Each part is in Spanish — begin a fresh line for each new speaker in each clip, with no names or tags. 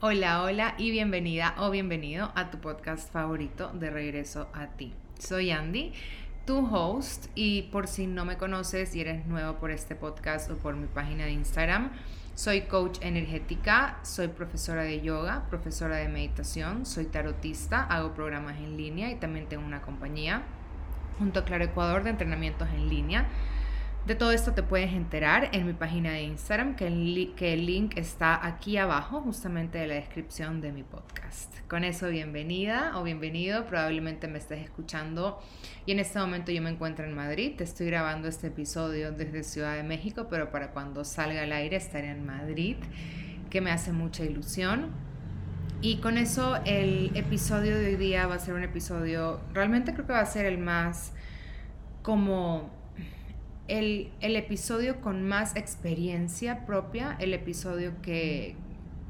Hola, hola y bienvenida o bienvenido a tu podcast favorito de regreso a ti. Soy Andy, tu host y por si no me conoces y eres nuevo por este podcast o por mi página de Instagram, soy coach energética, soy profesora de yoga, profesora de meditación, soy tarotista, hago programas en línea y también tengo una compañía junto a Claro Ecuador de entrenamientos en línea de todo esto te puedes enterar en mi página de Instagram, que el, link está aquí abajo, justamente en la descripción de mi podcast. Con eso, bienvenida o bienvenido. Probablemente me estés escuchando y en este momento yo me encuentro en Madrid. Estoy grabando este episodio desde Ciudad de México, pero para cuando salga al aire estaré en Madrid, que me hace mucha ilusión. Y con eso el episodio de hoy día va a ser un episodio, realmente creo que va a ser el más como el, episodio con más experiencia propia, el episodio que,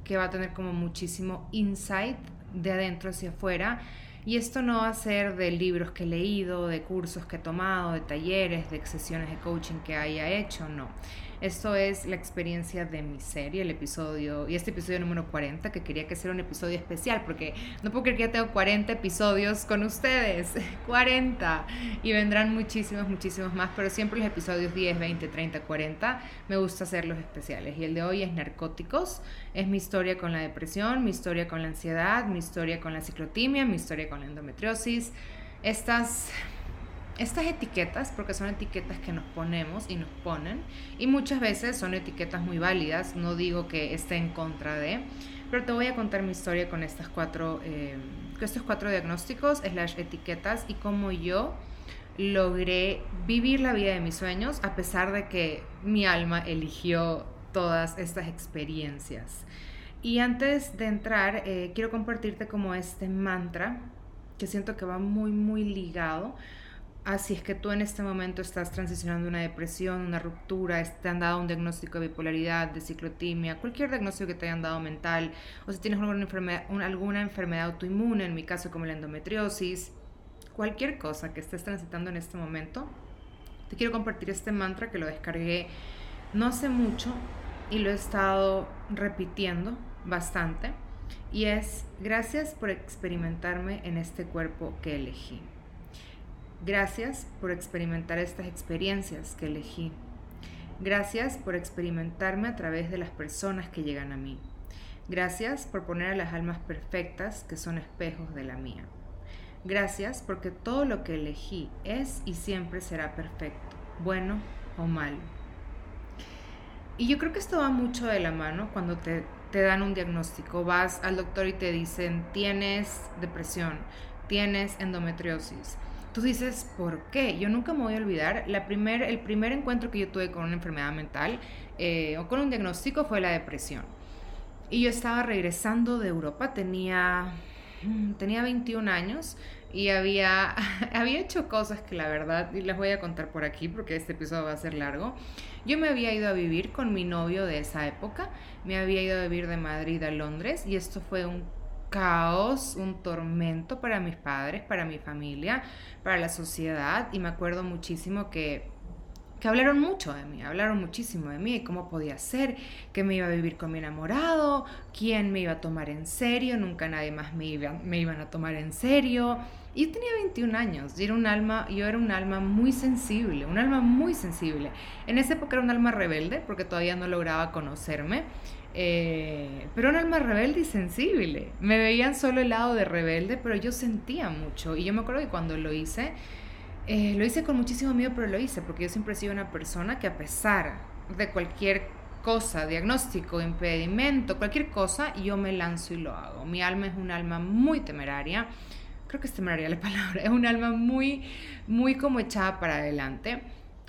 que va a tener como muchísimo insight de adentro hacia afuera. Y esto no va a ser de libros que he leído, de cursos que he tomado, de talleres, de sesiones de coaching que haya hecho, no. Esto es la experiencia de mi serie, el episodio, y este episodio número 40, que quería que sea un episodio especial, porque no puedo creer que ya tengo 40 episodios con ustedes, 40, y vendrán muchísimos, muchísimos más, pero siempre los episodios 10, 20, 30, 40, me gusta hacerlos especiales. Y el de hoy es narcóticos, es mi historia con la depresión, mi historia con la ansiedad, mi historia con la ciclotimia, mi historia con la endometriosis. Estas estas etiquetas, porque son etiquetas que nos ponemos y nos ponen, y muchas veces son etiquetas muy válidas, no digo que esté en contra de, pero te voy a contar mi historia con estas cuatro, eh, estos cuatro diagnósticos, las etiquetas y cómo yo logré vivir la vida de mis sueños a pesar de que mi alma eligió todas estas experiencias. Y antes de entrar, eh, quiero compartirte como este mantra que siento que va muy, muy ligado Así es que tú en este momento estás transicionando una depresión, una ruptura, te han dado un diagnóstico de bipolaridad, de ciclotimia, cualquier diagnóstico que te hayan dado mental, o si tienes alguna enfermedad, alguna enfermedad autoinmune, en mi caso como la endometriosis, cualquier cosa que estés transitando en este momento, te quiero compartir este mantra que lo descargué no hace mucho y lo he estado repitiendo bastante, y es gracias por experimentarme en este cuerpo que elegí. Gracias por experimentar estas experiencias que elegí. Gracias por experimentarme a través de las personas que llegan a mí. Gracias por poner a las almas perfectas que son espejos de la mía. Gracias porque todo lo que elegí es y siempre será perfecto, bueno o malo. Y yo creo que esto va mucho de la mano cuando te, te dan un diagnóstico. Vas al doctor y te dicen, tienes depresión, tienes endometriosis, Tú dices, ¿por qué? Yo nunca me voy a olvidar, la primer, el primer encuentro que yo tuve con una enfermedad mental eh, o con un diagnóstico fue la depresión. Y yo estaba regresando de Europa, tenía, mm, tenía 21 años y había, había hecho cosas que la verdad, y las voy a contar por aquí porque este episodio va a ser largo. Yo me había ido a vivir con mi novio de esa época, me había ido a vivir de Madrid a Londres y esto fue un caos, un tormento para mis padres, para mi familia, para la sociedad. Y me acuerdo muchísimo que, que hablaron mucho de mí, hablaron muchísimo de mí, cómo podía ser, que me iba a vivir con mi enamorado, quién me iba a tomar en serio, nunca nadie más me, iba, me iban a tomar en serio. Y yo tenía 21 años, y era un alma, yo era un alma muy sensible, un alma muy sensible. En esa época era un alma rebelde, porque todavía no lograba conocerme. Eh, pero un alma rebelde y sensible. Me veían solo el lado de rebelde, pero yo sentía mucho. Y yo me acuerdo que cuando lo hice, eh, lo hice con muchísimo miedo, pero lo hice porque yo siempre he sido una persona que a pesar de cualquier cosa, diagnóstico, impedimento, cualquier cosa, yo me lanzo y lo hago. Mi alma es un alma muy temeraria. Creo que es temeraria la palabra. Es un alma muy, muy como echada para adelante.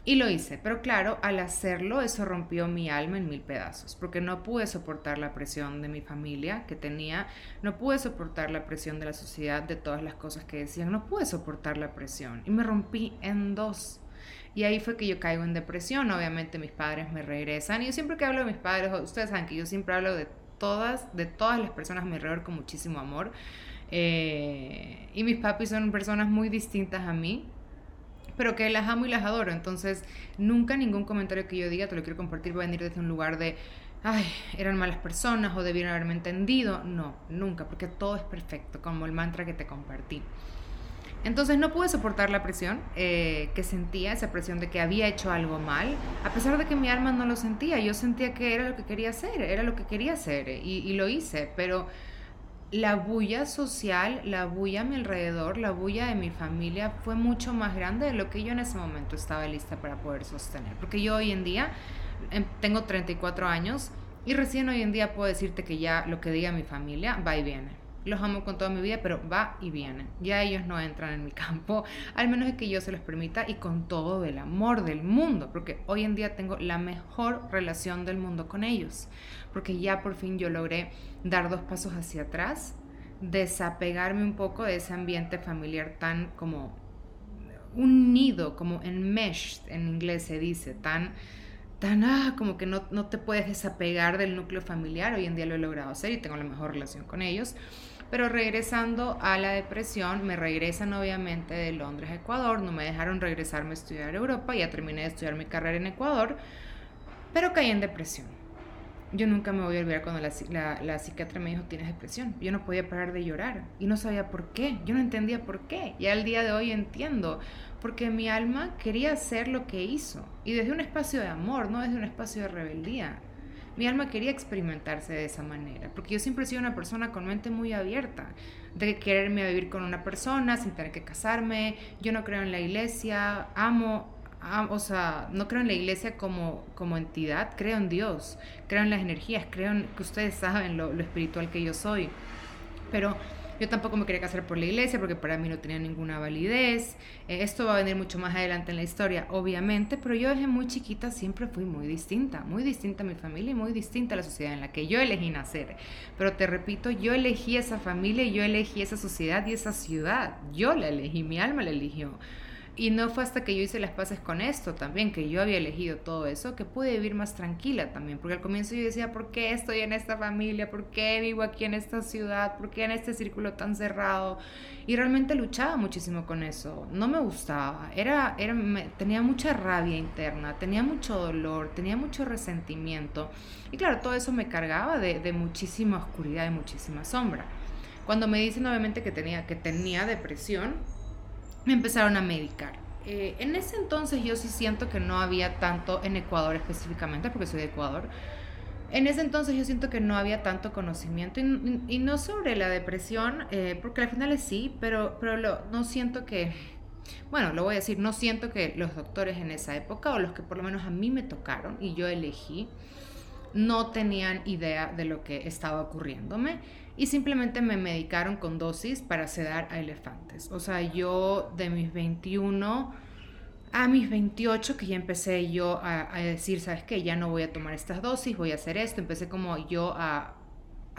Y lo hice, pero claro, al hacerlo eso rompió mi alma en mil pedazos, porque no pude soportar la presión de mi familia que tenía, no pude soportar la presión de la sociedad, de todas las cosas que decían, no pude soportar la presión y me rompí en dos. Y ahí fue que yo caigo en depresión, obviamente mis padres me regresan y yo siempre que hablo de mis padres, ustedes saben que yo siempre hablo de todas, de todas las personas a mi alrededor con muchísimo amor. Eh, y mis papis son personas muy distintas a mí, pero que las amo y las adoro. Entonces, nunca ningún comentario que yo diga, te lo quiero compartir, va a venir desde un lugar de ay, eran malas personas o debieron haberme entendido. No, nunca, porque todo es perfecto, como el mantra que te compartí. Entonces no pude soportar la presión eh, que sentía, esa presión de que había hecho algo mal, a pesar de que mi alma no lo sentía. Yo sentía que era lo que quería hacer, era lo que quería hacer y, y lo hice, pero la bulla social, la bulla a mi alrededor, la bulla de mi familia fue mucho más grande de lo que yo en ese momento estaba lista para poder sostener. Porque yo hoy en día em, tengo 34 años y recién hoy en día puedo decirte que ya lo que diga mi familia va y viene los amo con toda mi vida, pero va y viene. Ya ellos no entran en mi campo, al menos es que yo se los permita y con todo el amor del mundo, porque hoy en día tengo la mejor relación del mundo con ellos, porque ya por fin yo logré dar dos pasos hacia atrás, desapegarme un poco de ese ambiente familiar tan como un nido, como enmeshed en inglés se dice, tan tan, ah, como que no, no, te puedes desapegar del núcleo familiar. Hoy en día lo he logrado hacer y tengo la mejor relación con ellos. Pero regresando a la depresión, me regresan obviamente de Londres a Ecuador, no me dejaron regresarme a estudiar a Europa, ya terminé de estudiar mi carrera en Ecuador, pero caí en depresión. Yo nunca me voy a olvidar cuando la, la, la, psiquiatra me dijo, tienes depresión. Yo no podía parar de llorar y no sabía por qué. Yo no entendía por qué. Y al día de hoy entiendo porque mi alma quería hacer lo que hizo, y desde un espacio de amor, no desde un espacio de rebeldía. Mi alma quería experimentarse de esa manera, porque yo siempre he sido una persona con mente muy abierta, de quererme vivir con una persona sin tener que casarme, yo no creo en la iglesia, amo, o sea, no creo en la iglesia como, como entidad, creo en Dios, creo en las energías, creo en que ustedes saben lo, lo espiritual que yo soy, pero yo tampoco me quería casar por la iglesia porque para mí no tenía ninguna validez. Eh, esto va a venir mucho más adelante en la historia, obviamente, pero yo desde muy chiquita siempre fui muy distinta, muy distinta a mi familia y muy distinta a la sociedad en la que yo elegí nacer. Pero te repito, yo elegí esa familia, yo elegí esa sociedad y esa ciudad. Yo la elegí, mi alma la eligió. Y no fue hasta que yo hice las paces con esto también, que yo había elegido todo eso, que pude vivir más tranquila también. Porque al comienzo yo decía, ¿por qué estoy en esta familia? ¿Por qué vivo aquí en esta ciudad? ¿Por qué en este círculo tan cerrado? Y realmente luchaba muchísimo con eso. No me gustaba. Era, era, tenía mucha rabia interna, tenía mucho dolor, tenía mucho resentimiento. Y claro, todo eso me cargaba de, de muchísima oscuridad y muchísima sombra. Cuando me dicen obviamente que tenía, que tenía depresión, me empezaron a medicar. Eh, en ese entonces yo sí siento que no había tanto en Ecuador específicamente, porque soy de Ecuador. En ese entonces yo siento que no había tanto conocimiento y, no sobre la depresión, eh, porque al final es sí, pero, pero no siento que, bueno, lo voy a decir, no siento que los doctores en esa época, o los que por lo menos a mí me tocaron y yo elegí, no tenían idea de lo que estaba ocurriéndome y simplemente me medicaron con dosis para sedar a elefantes. O sea, yo de mis 21 a mis 28 que ya empecé yo a, decir, ¿sabes qué? Ya no voy a tomar estas dosis, voy a hacer esto. Empecé como yo a,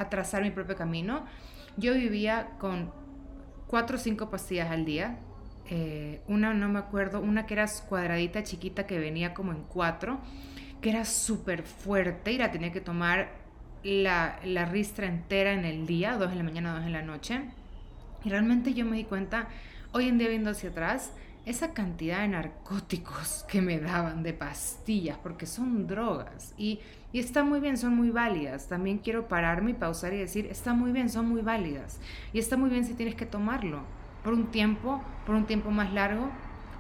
trazar mi propio camino. Yo vivía con cuatro o cinco pastillas al día. Eh, una, no me acuerdo, una que era cuadradita chiquita que venía como en cuatro que era súper fuerte y la tenía que tomar la, la ristra entera en el día, dos en la mañana, dos en la noche. Y realmente yo me di cuenta, hoy en día viendo hacia atrás, esa cantidad de narcóticos que me daban, de pastillas, porque son drogas. Y, y, está muy bien, son muy válidas. También quiero pararme y pausar y decir, está muy bien, son muy válidas. Y está muy bien si tienes que tomarlo por un tiempo, por un tiempo más largo,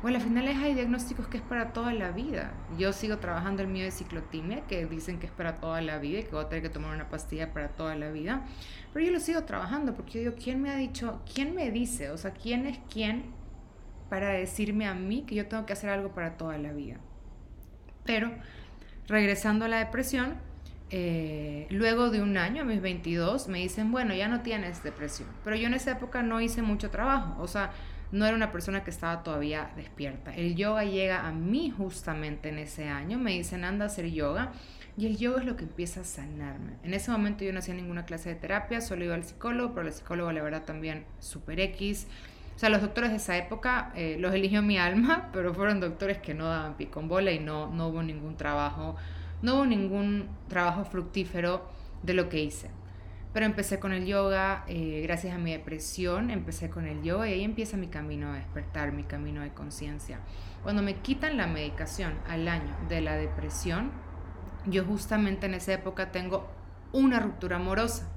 bueno, al final hay diagnósticos que es para toda la vida. Yo sigo trabajando el mío de ciclotimia, que dicen que es para toda la vida y que voy a tener que tomar una pastilla para toda la vida. Pero yo lo sigo trabajando porque yo digo, ¿quién me ha dicho, quién me dice, o sea, quién es quién para decirme a mí que yo tengo que hacer algo para toda la vida? Pero, regresando a la depresión, eh, luego de un año, a mis 22, me dicen, bueno, ya no tienes depresión. Pero yo en esa época no hice mucho trabajo. O sea, no era una persona que estaba todavía despierta. El yoga llega a mí justamente en ese año, me dicen anda a hacer yoga y el yoga es lo que empieza a sanarme. En ese momento yo no hacía ninguna clase de terapia, solo iba al psicólogo, pero el psicólogo la verdad también super X. O sea, los doctores de esa época eh, los eligió mi alma, pero fueron doctores que no daban pico en bola y no, no hubo ningún trabajo, no hubo ningún trabajo fructífero de lo que hice. Pero empecé con el yoga, eh, gracias a mi depresión, empecé con el yoga y ahí empieza mi camino de despertar, mi camino de conciencia. Cuando me quitan la medicación al año de la depresión, yo justamente en esa época tengo una ruptura amorosa.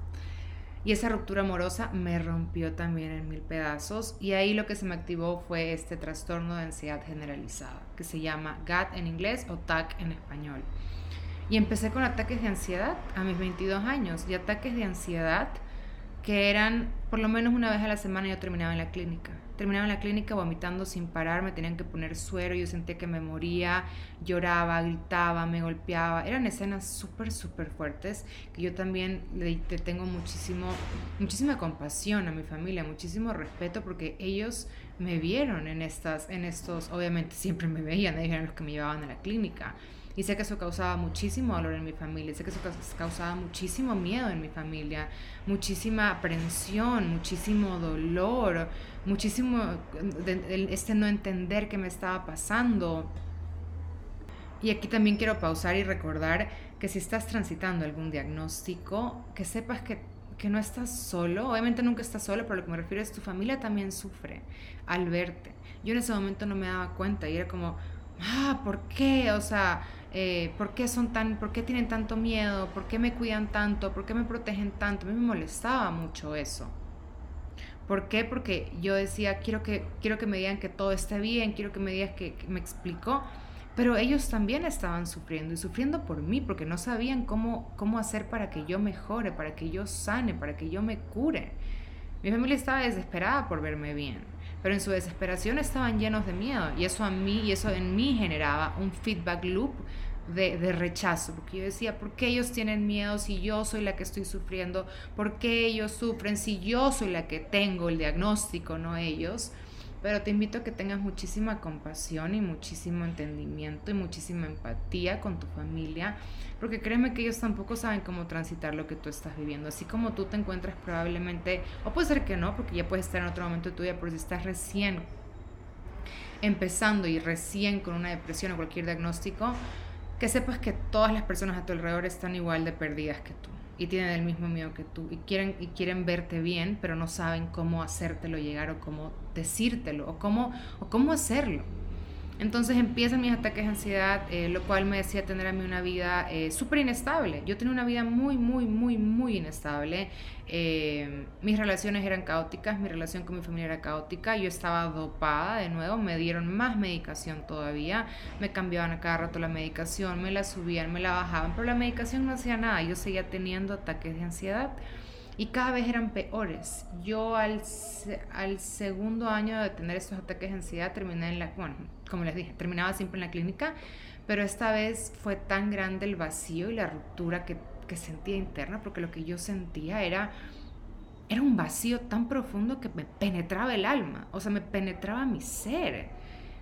Y esa ruptura amorosa me rompió también en mil pedazos y ahí lo que se me activó fue este trastorno de ansiedad generalizada, que se llama GAT en inglés o TAC en español. Y empecé con ataques de ansiedad a mis 22 años y ataques de ansiedad que eran por lo menos una vez a la semana yo terminaba en la clínica. Terminaba en la clínica vomitando sin parar, me tenían que poner suero, yo sentía que me moría, lloraba, gritaba, me golpeaba. Eran escenas súper, súper fuertes que yo también le tengo muchísimo, muchísima compasión a mi familia, muchísimo respeto porque ellos me vieron en estas, en estos, obviamente siempre me veían, ellos eran los que me llevaban a la clínica y sé que eso causaba muchísimo dolor en mi familia, sé que eso causaba muchísimo miedo en mi familia, muchísima aprensión, muchísimo dolor, muchísimo este no entender qué me estaba pasando. Y aquí también quiero pausar y recordar que si estás transitando algún diagnóstico, que sepas que, que no estás solo. Obviamente nunca estás solo, pero lo que me refiero es tu familia también sufre al verte. Yo en ese momento no me daba cuenta y era como, ah, ¿por qué? O sea, eh, ¿por qué son tan, por qué tienen tanto miedo? ¿Por qué me cuidan tanto? ¿Por qué me protegen tanto? A mí me molestaba mucho eso. ¿Por qué? Porque yo decía, quiero que, quiero que me digan que todo esté bien, quiero que me digas que, me explicó, pero ellos también estaban sufriendo y sufriendo por mí, porque no sabían cómo, cómo hacer para que yo mejore, para que yo sane, para que yo me cure. Mi familia estaba desesperada por verme bien pero en su desesperación estaban llenos de miedo y eso a mí y eso en mí generaba un feedback loop de, rechazo, porque yo decía, ¿por qué ellos tienen miedo si yo soy la que estoy sufriendo? ¿Por qué ellos sufren si yo soy la que tengo el diagnóstico, no ellos? Pero te invito a que tengas muchísima compasión y muchísimo entendimiento y muchísima empatía con tu familia, porque créeme que ellos tampoco saben cómo transitar lo que tú estás viviendo. Así como tú te encuentras probablemente, o puede ser que no, porque ya puedes estar en otro momento de tu vida, pero si estás recién empezando y recién con una depresión o cualquier diagnóstico, que sepas que todas las personas a tu alrededor están igual de perdidas que tú y tienen el mismo miedo que tú y quieren, y quieren verte bien, pero no saben cómo hacértelo llegar o cómo decírtelo o cómo, o cómo hacerlo. Entonces empiezan mis ataques de ansiedad, eh, lo cual me decía tener a mí una vida eh, súper inestable. Yo tenía una vida muy, muy, muy, muy inestable. Eh, mis relaciones eran caóticas, mi relación con mi familia era caótica. Yo estaba dopada de nuevo, me dieron más medicación todavía. Me cambiaban a cada rato la medicación, me la subían, me la bajaban, pero la medicación no hacía nada. Yo seguía teniendo ataques de ansiedad y cada vez eran peores. Yo al, al segundo año de tener estos ataques de ansiedad terminé en la, bueno, como les dije, terminaba siempre en la clínica, pero esta vez fue tan grande el vacío y la ruptura que, que sentía interna, porque lo que yo sentía era, era un vacío tan profundo que me penetraba el alma, o sea, me penetraba mi ser.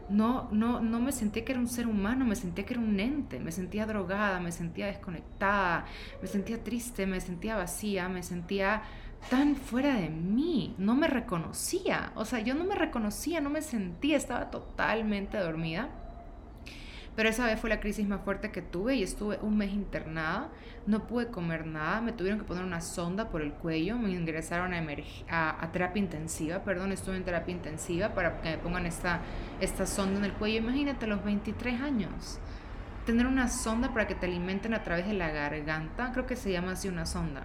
No, no, no me sentía que era un ser humano, me sentía que era un ente, me sentía drogada, me sentía desconectada, me sentía triste, me sentía vacía, me sentía tan fuera de mí, no me reconocía, o sea, yo no me reconocía, no me sentía, estaba totalmente dormida. Pero esa vez fue la crisis más fuerte que tuve y estuve un mes internada, no pude comer nada, me tuvieron que poner una sonda por el cuello, me ingresaron a, a, terapia intensiva, perdón, estuve en terapia intensiva para que me pongan esta, esta sonda en el cuello. Imagínate, los 23 años, tener una sonda para que te alimenten a través de la garganta, creo que se llama así una sonda.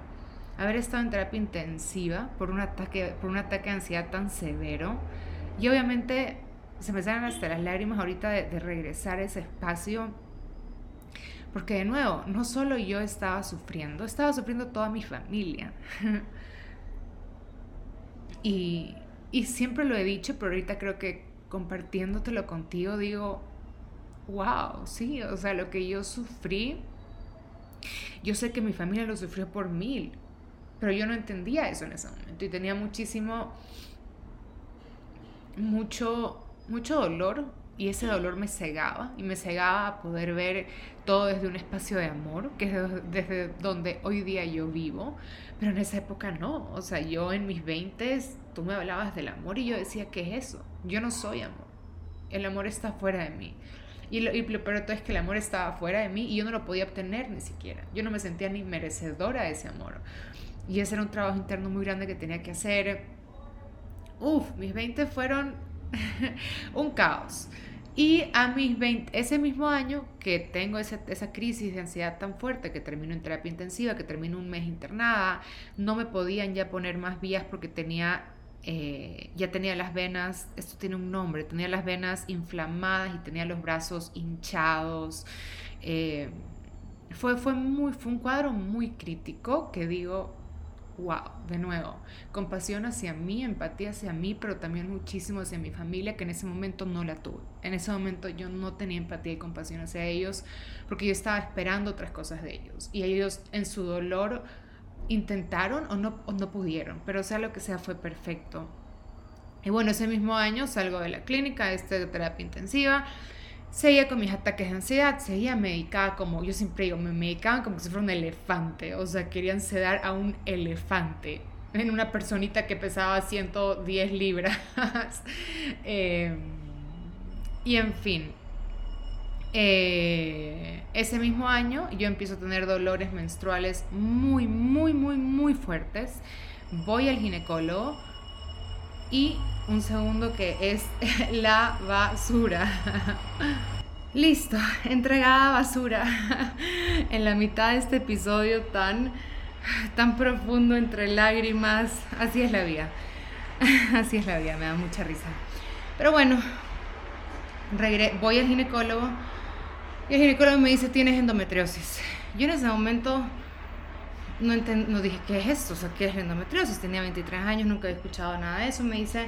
Haber estado en terapia intensiva por un ataque, por un ataque de ansiedad tan severo y obviamente se me salen hasta las lágrimas ahorita de, regresar a ese espacio. Porque de nuevo, no solo yo estaba sufriendo, estaba sufriendo toda mi familia. y, y siempre lo he dicho, pero ahorita creo que compartiéndotelo contigo digo, wow, sí, o sea, lo que yo sufrí, yo sé que mi familia lo sufrió por mil, pero yo no entendía eso en ese momento y tenía muchísimo, mucho mucho dolor y ese dolor me cegaba y me cegaba a poder ver todo desde un espacio de amor, que es desde donde hoy día yo vivo, pero en esa época no, o sea, yo en mis 20 tú me hablabas del amor y yo decía, ¿qué es eso? Yo no soy amor, el amor está fuera de mí. Y lo, y peor todo es que el amor estaba fuera de mí y yo no lo podía obtener ni siquiera. Yo no me sentía ni merecedora de ese amor. Y ese era un trabajo interno muy grande que tenía que hacer. Uf, mis 20 fueron un caos. Y a mis 20, ese mismo año que tengo esa, esa, crisis de ansiedad tan fuerte, que termino en terapia intensiva, que termino un mes internada, no me podían ya poner más vías porque tenía, eh, ya tenía las venas, esto tiene un nombre, tenía las venas inflamadas y tenía los brazos hinchados. Eh, fue, fue, muy, fue un cuadro muy crítico que digo, wow, de nuevo, compasión hacia mí, empatía hacia mí, pero también muchísimo hacia mi familia, que en ese momento no la tuve. En ese momento yo no tenía empatía y compasión hacia ellos, porque yo estaba esperando otras cosas de ellos. Y ellos en su dolor intentaron o no, o no pudieron, pero sea lo que sea, fue perfecto. Y bueno, ese mismo año salgo de la clínica, de terapia intensiva, seguía con mis ataques de ansiedad, seguía medicada como, yo siempre digo, me medicaban como si fuera un elefante, o sea, querían sedar a un elefante en una personita que pesaba 110 libras. Em, y en fin, eh, ese mismo año yo empiezo a tener dolores menstruales muy, muy, muy, muy fuertes. Voy al ginecólogo y un segundo que es la basura. Listo, entregada basura en la mitad de este episodio tan, tan profundo entre lágrimas. Así es la vida. Así es la vida, me da mucha risa. Pero bueno, voy al ginecólogo y el ginecólogo me dice, tienes endometriosis. Yo en ese momento no, no dije, ¿qué es esto? O sea, ¿qué es la endometriosis? Tenía 23 años, nunca había escuchado nada de eso. Me dice,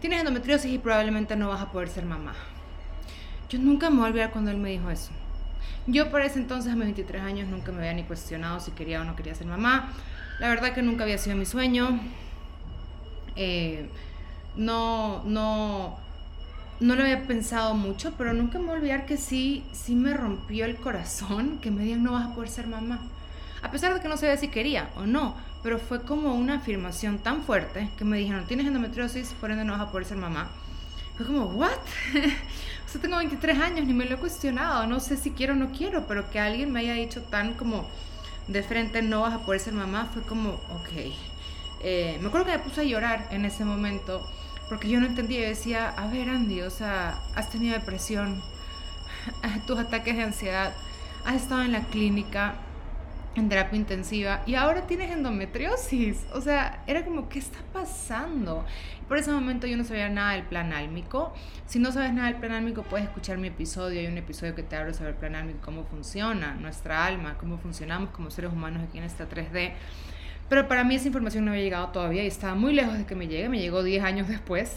tienes endometriosis y probablemente no vas a poder ser mamá. Yo nunca me voy a olvidar cuando él me dijo eso. Yo por ese entonces, a mis 23 años, nunca me había ni cuestionado si quería o no quería ser mamá. La verdad que nunca había sido mi sueño. Eh, no, no, no lo había pensado mucho, pero nunca me voy a olvidar que sí, sí me rompió el corazón que me digan no vas a poder ser mamá. A pesar de que no sabía si quería o no, pero fue como una afirmación tan fuerte que me dijeron, tienes endometriosis, por ende no vas a poder ser mamá. Fue como, ¿what? o sea, tengo 23 años, ni me lo he cuestionado, no sé si quiero o no quiero, pero que alguien me haya dicho tan como de frente, no vas a poder ser mamá, fue como, ok. Eh, me acuerdo que me puse a llorar en ese momento, porque yo no entendía, yo decía, a ver Andy, o sea, has tenido depresión, tus ataques de ansiedad, has estado en la clínica, en terapia intensiva y ahora tienes endometriosis. O sea, era como, ¿qué está pasando? Por ese momento yo no sabía nada del plan álmico. Si no sabes nada del plan álmico, puedes escuchar mi episodio. Hay un episodio que te habla sobre el plan álmico, cómo funciona nuestra alma, cómo funcionamos como seres humanos aquí en esta 3D. Pero para mí esa información no había llegado todavía y estaba muy lejos de que me llegue. Me llegó 10 años después.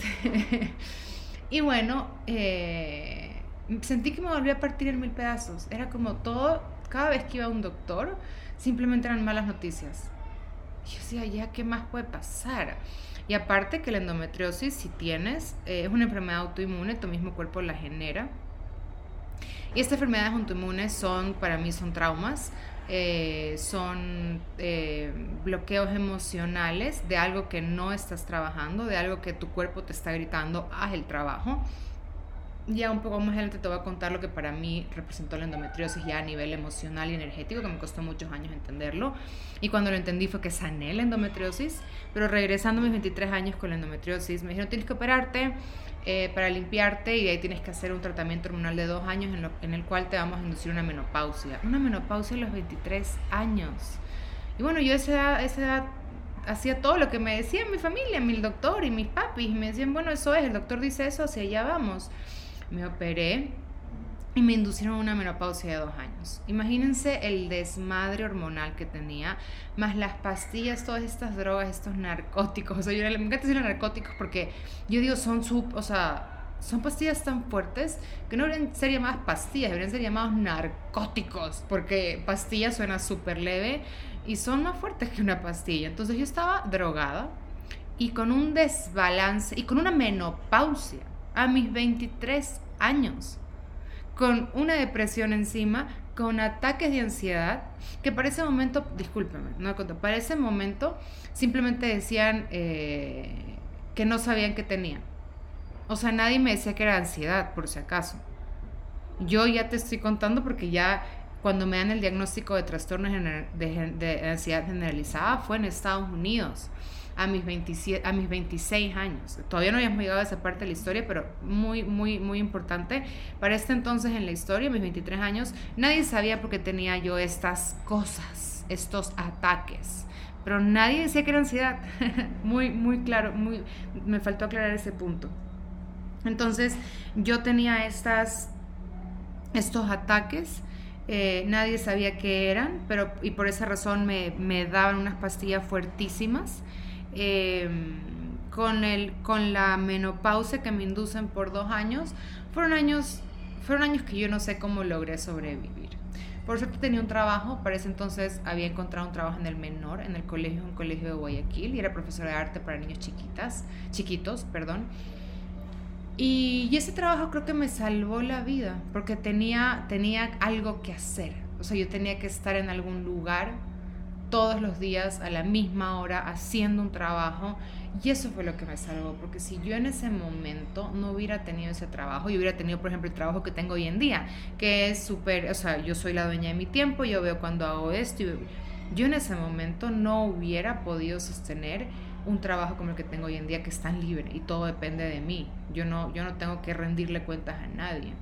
y bueno, eh, sentí que me volvía a partir en mil pedazos. Era como todo, cada vez que iba a un doctor, simplemente eran malas noticias. Yo decía, ya, ¿qué más puede pasar? Y aparte que la endometriosis, si tienes, eh, es una enfermedad autoinmune, tu mismo cuerpo la genera. Y estas enfermedades autoinmunes son, para mí, son traumas, eh, son eh, bloqueos emocionales de algo que no estás trabajando, de algo que tu cuerpo te está gritando, haz el trabajo ya un poco más adelante te voy a contar lo que para mí representó la endometriosis ya a nivel emocional y energético, que me costó muchos años entenderlo. Y cuando lo entendí fue que sané la endometriosis, pero regresando a mis 23 años con la endometriosis, me dijeron tienes que operarte eh, para limpiarte y ahí tienes que hacer un tratamiento hormonal de dos años en, el cual te vamos a inducir una menopausia. Una menopausia a los 23 años. Y bueno, yo a esa edad, esa hacía todo lo que me decía mi familia, mi doctor y mis papis. Y me decían, bueno, eso es, el doctor dice eso, hacia allá vamos me operé y me inducieron una menopausia de dos años. Imagínense el desmadre hormonal que tenía, más las pastillas, todas estas drogas, estos narcóticos. O sea, yo me encanta decir narcóticos porque yo digo, son sub, o sea, son pastillas tan fuertes que no deberían ser llamadas pastillas, deberían ser llamados narcóticos, porque pastilla suena súper leve y son más fuertes que una pastilla. Entonces yo estaba drogada y con un desbalance y con una menopausia a mis 23 años, con una depresión encima, con ataques de ansiedad, que para ese momento, discúlpeme, no para ese momento simplemente decían eh, que no sabían que tenían. O sea, nadie me decía que era ansiedad, por si acaso. Yo ya te estoy contando porque ya cuando me dan el diagnóstico de trastorno de, ansiedad generalizada fue en Estados Unidos a mis, 27, a mis 26 años. Todavía no habíamos llegado a esa parte de la historia, pero muy, muy, muy importante. Para este entonces en la historia, mis 23 años, nadie sabía por qué tenía yo estas cosas, estos ataques. Pero nadie decía que era ansiedad. muy, muy claro, muy, me faltó aclarar ese punto. Entonces, yo tenía estas, estos ataques eh, nadie sabía qué eran, pero y por esa razón me, me daban unas pastillas fuertísimas. Em, con, el, con la menopausia que me inducen por dos años, fueron años, fueron años que yo no sé cómo logré sobrevivir. Por suerte tenía un trabajo, para ese entonces había encontrado un trabajo en el menor, en el colegio, un colegio de Guayaquil, y era profesora de arte para niños chiquitas, chiquitos, perdón. Y, ese trabajo creo que me salvó la vida, porque tenía, tenía algo que hacer. O sea, yo tenía que estar en algún lugar todos los días a la misma hora haciendo un trabajo y eso fue lo que me salvó, porque si yo en ese momento no hubiera tenido ese trabajo, y hubiera tenido, por ejemplo, el trabajo que tengo hoy en día, que es súper, o sea, yo soy la dueña de mi tiempo, yo veo cuando hago esto, y yo en ese momento no hubiera podido sostener un trabajo como el que tengo hoy en día que es tan libre y todo depende de mí. Yo no, yo no tengo que rendirle cuentas a nadie.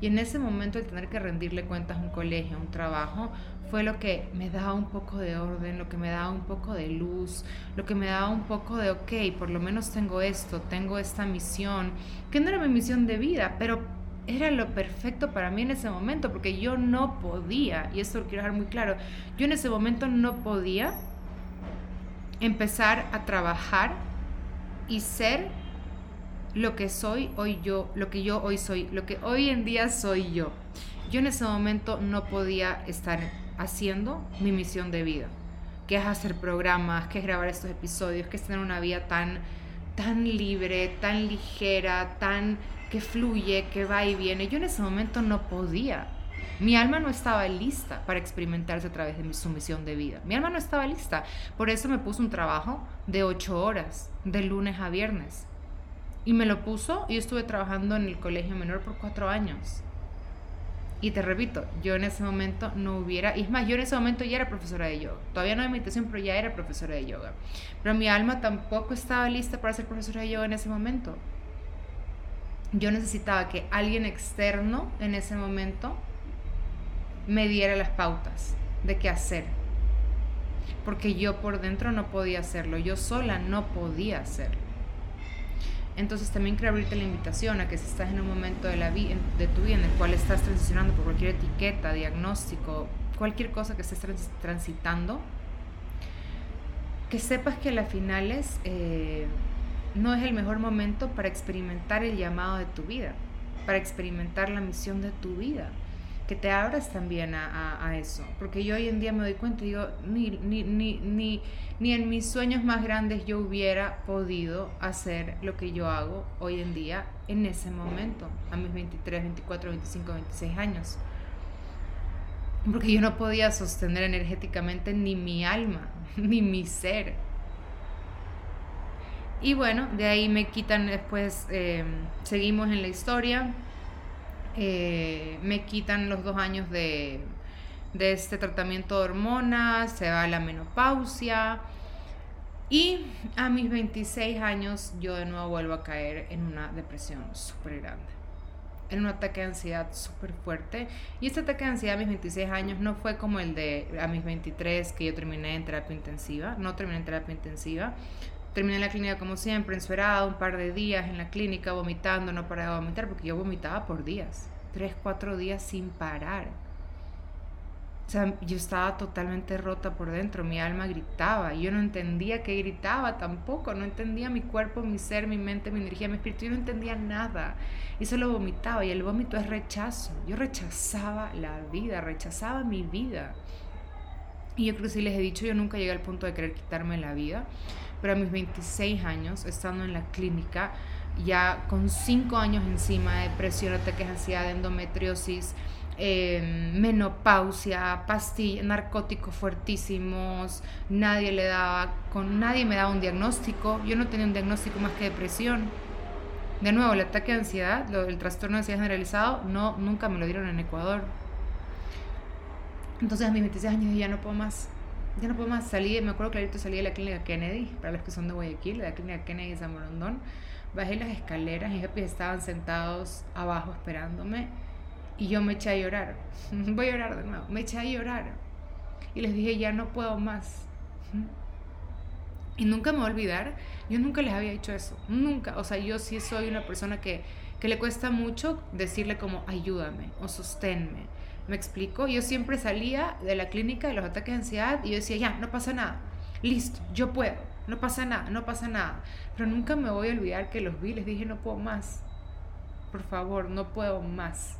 Y en ese momento el tener que rendirle cuentas a un colegio, a un trabajo, fue lo que me daba un poco de orden, lo que me daba un poco de luz, lo que me daba un poco de, ok, por lo menos tengo esto, tengo esta misión, que no era mi misión de vida, pero era lo perfecto para mí en ese momento, porque yo no podía, y esto lo quiero dejar muy claro, yo en ese momento no podía empezar a trabajar y ser lo que soy hoy yo, lo que yo hoy soy, lo que hoy en día soy yo. Yo en ese momento no podía estar haciendo mi misión de vida, que es hacer programas, que es grabar estos episodios, que es tener una vida tan tan libre, tan ligera, tan que fluye, que va y viene. Yo en ese momento no podía. Mi alma no estaba lista para experimentarse a través de mi sumisión de vida. Mi alma no estaba lista. Por eso me puso un trabajo de ocho horas, de lunes a viernes. Y me lo puso y estuve trabajando en el colegio menor por cuatro años. Y te repito, yo en ese momento no hubiera, y es más, yo en ese momento ya era profesora de yoga. Todavía no de meditación, pero ya era profesora de yoga. Pero mi alma tampoco estaba lista para ser profesora de yoga en ese momento. Yo necesitaba que alguien externo en ese momento me diera las pautas de qué hacer. Porque yo por dentro no podía hacerlo, yo sola no podía hacerlo. Entonces también quiero abrirte la invitación a que si estás en un momento de, la de tu vida en el cual estás transicionando por cualquier etiqueta, diagnóstico, cualquier cosa que estés transitando, que sepas que a las finales eh, no es el mejor momento para experimentar el llamado de tu vida, para experimentar la misión de tu vida que te abras también a, eso. Porque yo hoy en día me doy cuenta digo, ni, ni, ni, ni, ni en mis sueños más grandes yo hubiera podido hacer lo que yo hago hoy en día en ese momento, a mis 23, 24, 25, 26 años. Porque yo no podía sostener energéticamente ni mi alma, ni mi ser. Y bueno, de ahí me quitan después, eh, seguimos en la historia, eh, me quitan los dos años de, este tratamiento de hormonas, se va la menopausia y a mis 26 años yo de nuevo vuelvo a caer en una depresión súper grande, en un ataque de ansiedad súper fuerte. Y este ataque de ansiedad a mis 26 años no fue como el de a mis 23 que yo terminé en terapia intensiva, no terminé en terapia intensiva, Terminé la clínica como siempre, ensuerada, un par de días en la clínica, vomitando, no paraba de vomitar, porque yo vomitaba por días, tres, cuatro días sin parar. O sea, yo estaba totalmente rota por dentro, mi alma gritaba, yo no entendía qué gritaba tampoco, no entendía mi cuerpo, mi ser, mi mente, mi energía, mi espíritu, yo no entendía nada. Y solo vomitaba y el vómito es rechazo. Yo rechazaba la vida, rechazaba mi vida. Y yo creo que si les he dicho, yo nunca llegué al punto de querer quitarme la vida pero a mis 26 años, estando en la clínica, ya con 5 años encima de depresión, ataques de ansiedad, endometriosis, em, menopausia, pastillas, narcóticos fuertísimos, nadie le daba, con nadie me daba un diagnóstico, yo no tenía un diagnóstico más que depresión. De nuevo, el ataque de ansiedad, el trastorno de ansiedad generalizado, no, nunca me lo dieron en Ecuador. Entonces a mis 26 años ya no puedo más. Ya no puedo más. Salí, me acuerdo clarito, salí de la clínica Kennedy, para los que son de Guayaquil, de la clínica Kennedy de San Morondón. Bajé las escaleras, mis papis estaban sentados abajo esperándome y yo me eché a llorar. Voy a llorar de nuevo. Me eché a llorar. Y les dije, ya no puedo más. Y nunca me voy a olvidar, yo nunca les había hecho eso. Nunca. O sea, yo sí soy una persona que, que le cuesta mucho decirle como ayúdame o sosténme. ¿Me explico? Yo siempre salía de la clínica de los ataques de ansiedad y yo decía, ya, no pasa nada. Listo, yo puedo. No pasa nada, no pasa nada. Pero nunca me voy a olvidar que los vi, les dije, no puedo más. Por favor, no puedo más.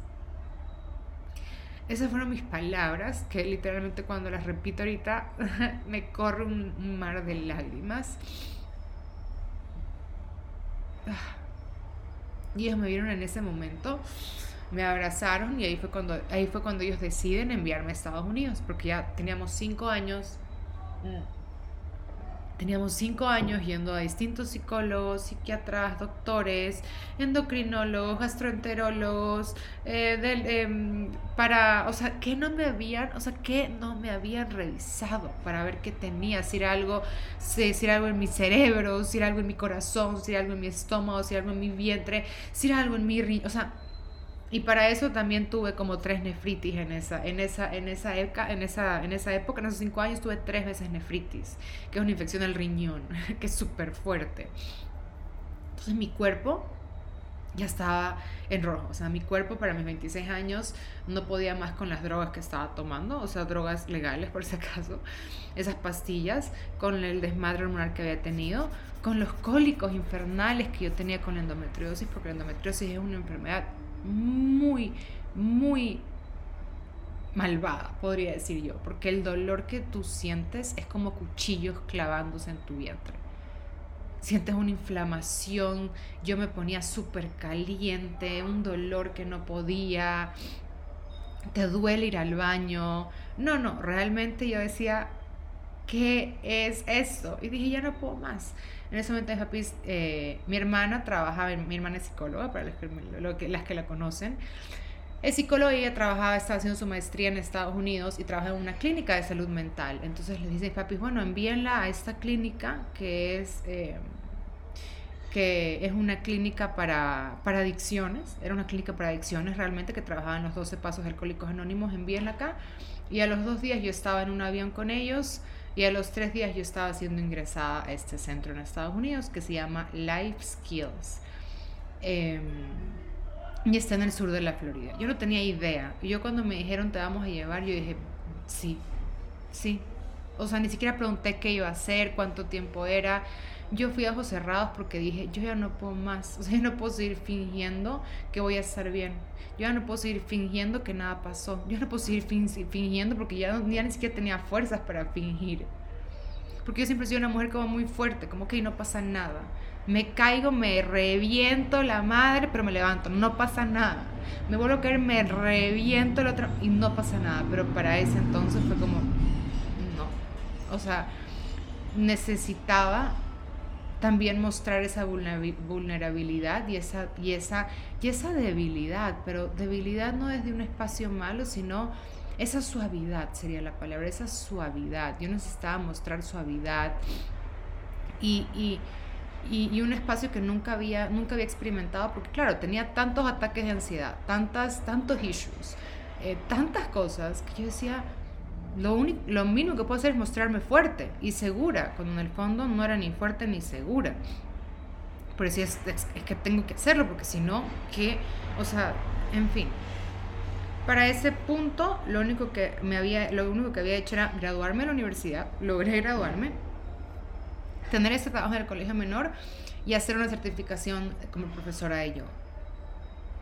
Esas fueron mis palabras, que literalmente cuando las repito ahorita me corre un mar de lágrimas. Ah. Ellos me vieron en ese momento, me abrazaron y ahí fue cuando, ahí fue cuando ellos deciden enviarme a Estados Unidos, porque ya teníamos cinco años mm. Teníamos cinco años yendo a distintos psicólogos, psiquiatras, doctores, endocrinólogos, gastroenterólogos, eh, em, para, o sea, ¿qué no me habían, o sea, qué no me habían revisado para ver qué tenía, si era algo, si, era algo en mi cerebro, si era algo en mi corazón, si era algo en mi estómago, si era algo en mi vientre, si era algo en mi, o sea, y para eso también tuve como tres nefritis en esa, en esa, en esa época, en esa, en esa época, en esos cinco años tuve tres veces nefritis, que es una infección del riñón, que es súper fuerte. Entonces mi cuerpo ya estaba en rojo, o sea, mi cuerpo para mis 26 años no podía más con las drogas que estaba tomando, o sea, drogas legales por si acaso, esas pastillas, con el desmadre hormonal que había tenido, con los cólicos infernales que yo tenía con la endometriosis, porque la endometriosis es una enfermedad muy, muy malvada, podría decir yo, porque el dolor que tú sientes es como cuchillos clavándose en tu vientre. Sientes una inflamación, yo me ponía súper caliente, un dolor que no podía, te duele ir al baño. No, no, realmente yo decía, ¿qué es esto? Y dije, ya no puedo más. En ese momento de eh, mi hermana trabajaba, mi hermana es psicóloga, para las que, las que la conocen. Es psicóloga y ella trabajaba, estaba haciendo su maestría en Estados Unidos y trabaja en una clínica de salud mental. Entonces le dice papi, bueno, envíenla a esta clínica que es, eh, que es una clínica para, para adicciones. Era una clínica para adicciones realmente que trabajaba en los 12 pasos alcohólicos anónimos. Envíenla acá. Y a los dos días yo estaba en un avión con ellos y a los tres días yo estaba siendo ingresada a este centro en Estados Unidos que se llama Life Skills. Em, y está en el sur de la Florida. Yo no tenía idea. Yo cuando me dijeron te vamos a llevar, yo dije, sí, sí. O sea, ni siquiera pregunté qué iba a hacer, cuánto tiempo era. Yo fui a ojos cerrados porque dije, yo ya no puedo más. O sea, yo no puedo seguir fingiendo que voy a estar bien. Yo ya no puedo seguir fingiendo que nada pasó. Yo no puedo seguir fingiendo porque ya, ya ni siquiera tenía fuerzas para fingir. Porque yo siempre sido una mujer como muy fuerte, como que no pasa nada. Me caigo, me reviento la madre, pero me levanto, no pasa nada. Me vuelvo a caer, me reviento el otro y no pasa nada. Pero para ese entonces fue como, no. O sea, necesitaba también mostrar esa vulnerabilidad y esa, y, esa, y esa debilidad, pero debilidad no es de un espacio malo, sino esa suavidad sería la palabra, esa suavidad. Yo necesitaba mostrar suavidad y, y, y, un espacio que nunca había, nunca había experimentado, porque claro, tenía tantos ataques de ansiedad, tantas, tantos issues, eh, tantas cosas que yo decía, lo, único, lo mínimo que puedo hacer es mostrarme fuerte y segura, cuando en el fondo no era ni fuerte ni segura. Pero sí es, es, que tengo que hacerlo, porque si no, ¿qué? O sea, en fin. Para ese punto, lo único que me había, lo único que había hecho era graduarme en la universidad, logré graduarme, tener ese trabajo en el colegio menor y hacer una certificación como profesora de yoga.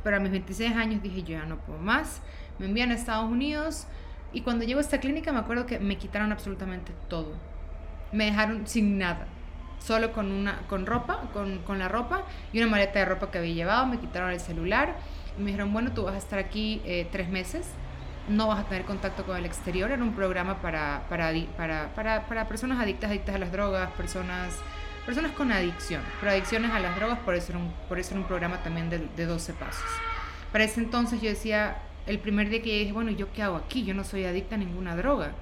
Pero a mis 26 años dije, yo ya no puedo más. Me envían a Estados Unidos, y cuando llego a esta clínica me acuerdo que me quitaron absolutamente todo. Me dejaron sin nada. Solo con, una, con ropa, con, con la ropa y una maleta de ropa que había llevado. Me quitaron el celular. Y me dijeron, bueno, tú vas a estar aquí eh, tres meses. No vas a tener contacto con el exterior. Era un programa para, para, para, para, para personas adictas, adictas a las drogas, personas personas con adicción, pero adicciones a las drogas, por eso era un, por eso era un programa también de, de 12 pasos. Para ese entonces yo decía, el primer día que dije, bueno, ¿yo qué hago aquí? Yo no soy adicta a ninguna droga.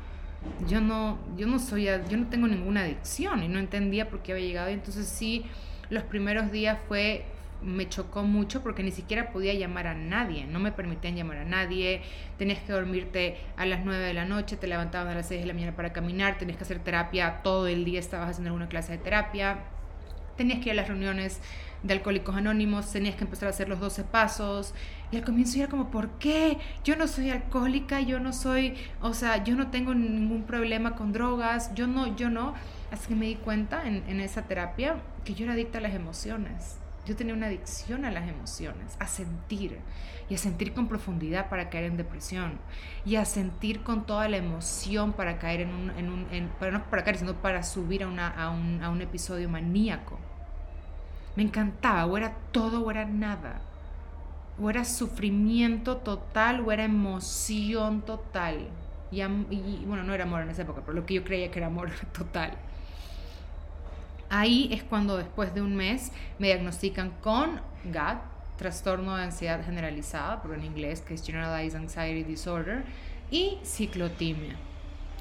Yo no, yo no soy, yo no tengo ninguna adicción y no entendía por qué había llegado. Y entonces sí, los primeros días fue, me chocó mucho porque ni siquiera podía llamar a nadie, no me permitían llamar a nadie, tenías que dormirte a las 9 de la noche, te levantabas a las 6 de la mañana para caminar, tenías que hacer terapia, todo el día estabas haciendo alguna clase de terapia, tenías que ir a las reuniones de Alcohólicos Anónimos, tenías que empezar a hacer los 12 pasos. Y al comienzo era como, ¿por qué? Yo no soy alcohólica, yo no soy, o sea, yo no tengo ningún problema con drogas, yo no, yo no. Así que me di cuenta en, en esa terapia que yo era adicta a las emociones. Yo tenía una adicción a las emociones, a sentir y a sentir con profundidad para caer en depresión y a sentir con toda la emoción para caer en un, en un en, para no para caer, sino para subir a, una, a, un, a un episodio maníaco. Me encantaba, o era todo o era nada. O era sufrimiento total o era emoción total. Y, bueno, no era amor en esa época, pero lo que yo creía que era amor total. Ahí es cuando después de un mes me diagnostican con GAD, trastorno de ansiedad generalizada, pero en inglés, que es Generalized Anxiety Disorder, y ciclotimia.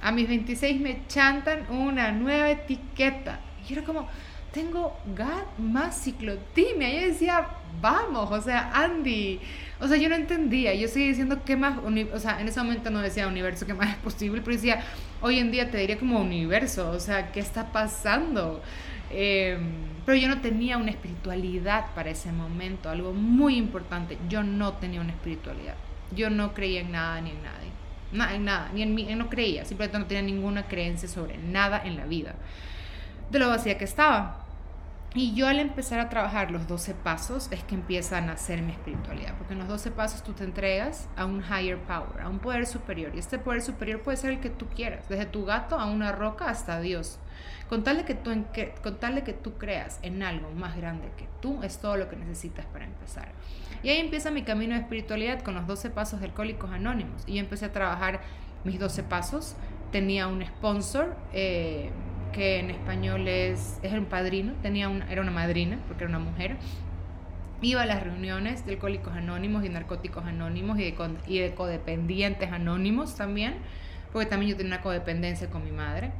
A mis 26 me chantan una nueva etiqueta. Y era como, tengo GAD más ciclotimia. Yo decía, vamos, o sea, Andy. O sea, yo no entendía. Yo seguía diciendo qué más, o sea, en ese momento no decía universo, qué más es posible, pero decía, hoy en día te diría como universo, o sea, ¿qué está pasando? Em, pero yo no tenía una espiritualidad para ese momento, algo muy importante. Yo no tenía una espiritualidad. Yo no creía en nada ni en nadie. en nada, ni en mí, no creía. Simplemente no tenía ninguna creencia sobre nada en la vida. De lo vacía que estaba. Y yo al empezar a trabajar los 12 pasos es que empieza a nacer mi espiritualidad, porque en los 12 pasos tú te entregas a un higher power, a un poder superior, y este poder superior puede ser el que tú quieras, desde tu gato a una roca hasta Dios. Con tal, de que tú, con que tú creas en algo más grande que tú, es todo lo que necesitas para empezar. Y ahí empieza mi camino de espiritualidad con los 12 pasos de Alcohólicos Anónimos. Y yo empecé a trabajar mis 12 pasos. Tenía un sponsor, eh, que en español es, es un padrino, tenía una, era una madrina, porque era una mujer. Iba a las reuniones de Alcohólicos Anónimos y Narcóticos Anónimos y de, y de codependientes anónimos también, porque también yo tenía una codependencia con mi madre.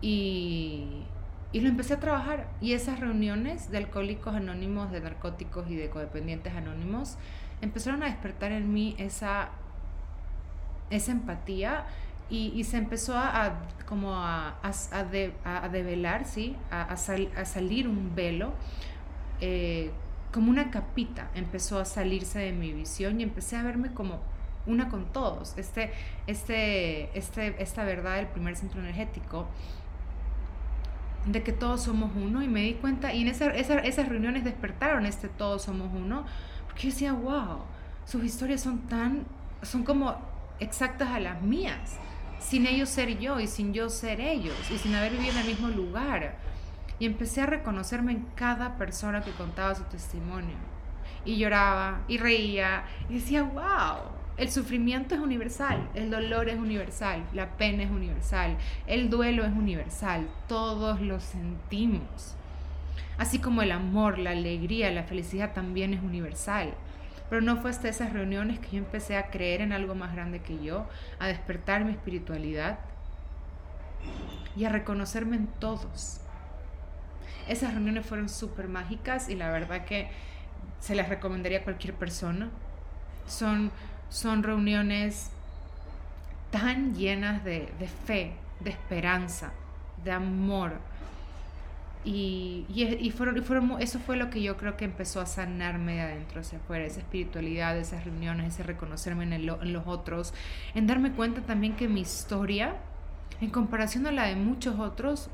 Y, y lo empecé a trabajar. Y esas reuniones de alcohólicos anónimos, de narcóticos y de codependientes anónimos empezaron a despertar en mí esa, esa empatía y, y se empezó a, como a, a, de, a, develar, ¿sí? a, salir un velo. Eh, como una capita empezó a salirse de mi visión y empecé a verme como una con todos. Este, este, este, esta verdad del primer centro energético de que todos somos uno y me di cuenta, y en esa, esas reuniones despertaron este todos somos uno, porque yo decía, wow, sus historias son tan, son como exactas a las mías, sin ellos ser yo y sin yo ser ellos, y sin haber vivido en el mismo lugar. Y empecé a reconocerme en cada persona que contaba su testimonio. Y lloraba, y reía, y decía, wow, el sufrimiento es universal, el dolor es universal, la pena es universal, el duelo es universal, todos lo sentimos. Así como el amor, la alegría, la felicidad también es universal. Pero no fue hasta esas reuniones que yo empecé a creer en algo más grande que yo, a despertar mi espiritualidad y a reconocerme en todos. Esas reuniones fueron súper mágicas y la verdad que se las recomendaría a cualquier persona. Son son reuniones tan llenas de, fe, de esperanza, de amor. Y, y, fueron, y fueron, eso fue lo que yo creo que empezó a sanarme de adentro hacia afuera, esa espiritualidad, esas reuniones, ese reconocerme en, en los otros, en darme cuenta también que mi historia, en comparación a la de muchos otros,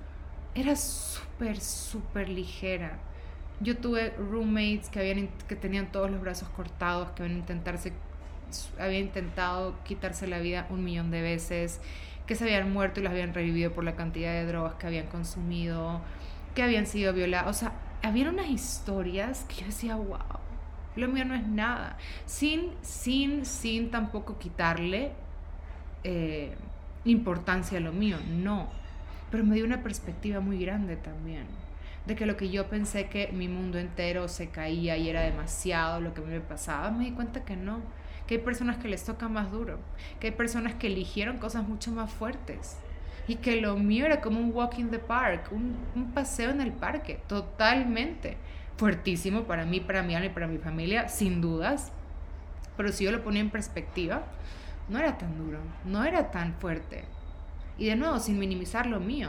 era súper, súper ligera. Yo tuve roommates que, habían, que tenían todos los brazos cortados, que habían intentarse había intentado quitarse la vida un millón de veces, que se habían muerto y las habían revivido por la cantidad de drogas que habían consumido, que habían sido violadas. O sea, había unas historias que yo decía, wow, lo mío no es nada. Sin, sin, sin tampoco quitarle eh, importancia a lo mío, no. Pero me dio una perspectiva muy grande también. De que lo que yo pensé que mi mundo entero se caía y era demasiado lo que me pasaba, me di cuenta que no que hay personas que les toca más duro, que hay personas que eligieron cosas mucho más fuertes y que lo mío era como un walk in the park, un, un paseo en el parque, totalmente fuertísimo para mí, para mi alma y para mi familia, sin dudas, pero si yo lo ponía en perspectiva, no era tan duro, no era tan fuerte. Y de nuevo, sin minimizar lo mío,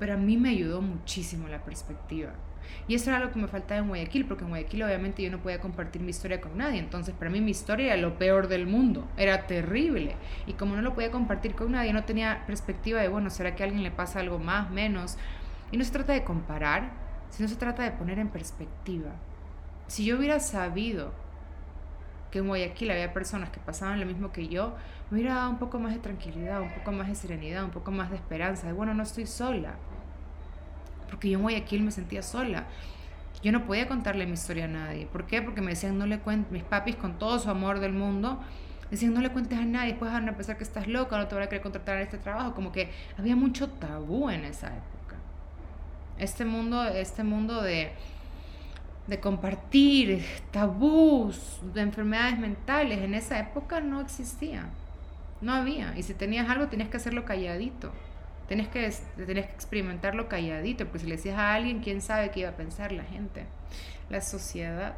pero a mí me ayudó muchísimo la perspectiva. Y eso era lo que me faltaba en Guayaquil, porque en Guayaquil obviamente yo no podía compartir mi historia con nadie. Entonces para mí mi historia era lo peor del mundo, era terrible. Y como no lo podía compartir con nadie, no tenía perspectiva de, bueno, ¿será que a alguien le pasa algo más, menos? Y no se trata de comparar, sino se trata de poner en perspectiva. Si yo hubiera sabido que en Guayaquil había personas que pasaban lo mismo que yo, me hubiera dado un poco más de tranquilidad, un poco más de serenidad, un poco más de esperanza, de bueno, no estoy sola porque yo en Guayaquil me sentía sola. Yo no podía contarle mi historia a nadie. ¿Por qué? Porque me decían, no le cuentes, mis papis con todo su amor del mundo, decían, no le cuentes a nadie, después van a pensar que estás loca, no te van a querer contratar en este trabajo. Como que había mucho tabú en esa época. Este mundo, este mundo de, de compartir tabús, de enfermedades mentales, en esa época no existía. No había. Y si tenías algo, tenías que hacerlo calladito. Tienes que, que experimentarlo calladito, porque si le decías a alguien, quién sabe qué iba a pensar la gente, la sociedad,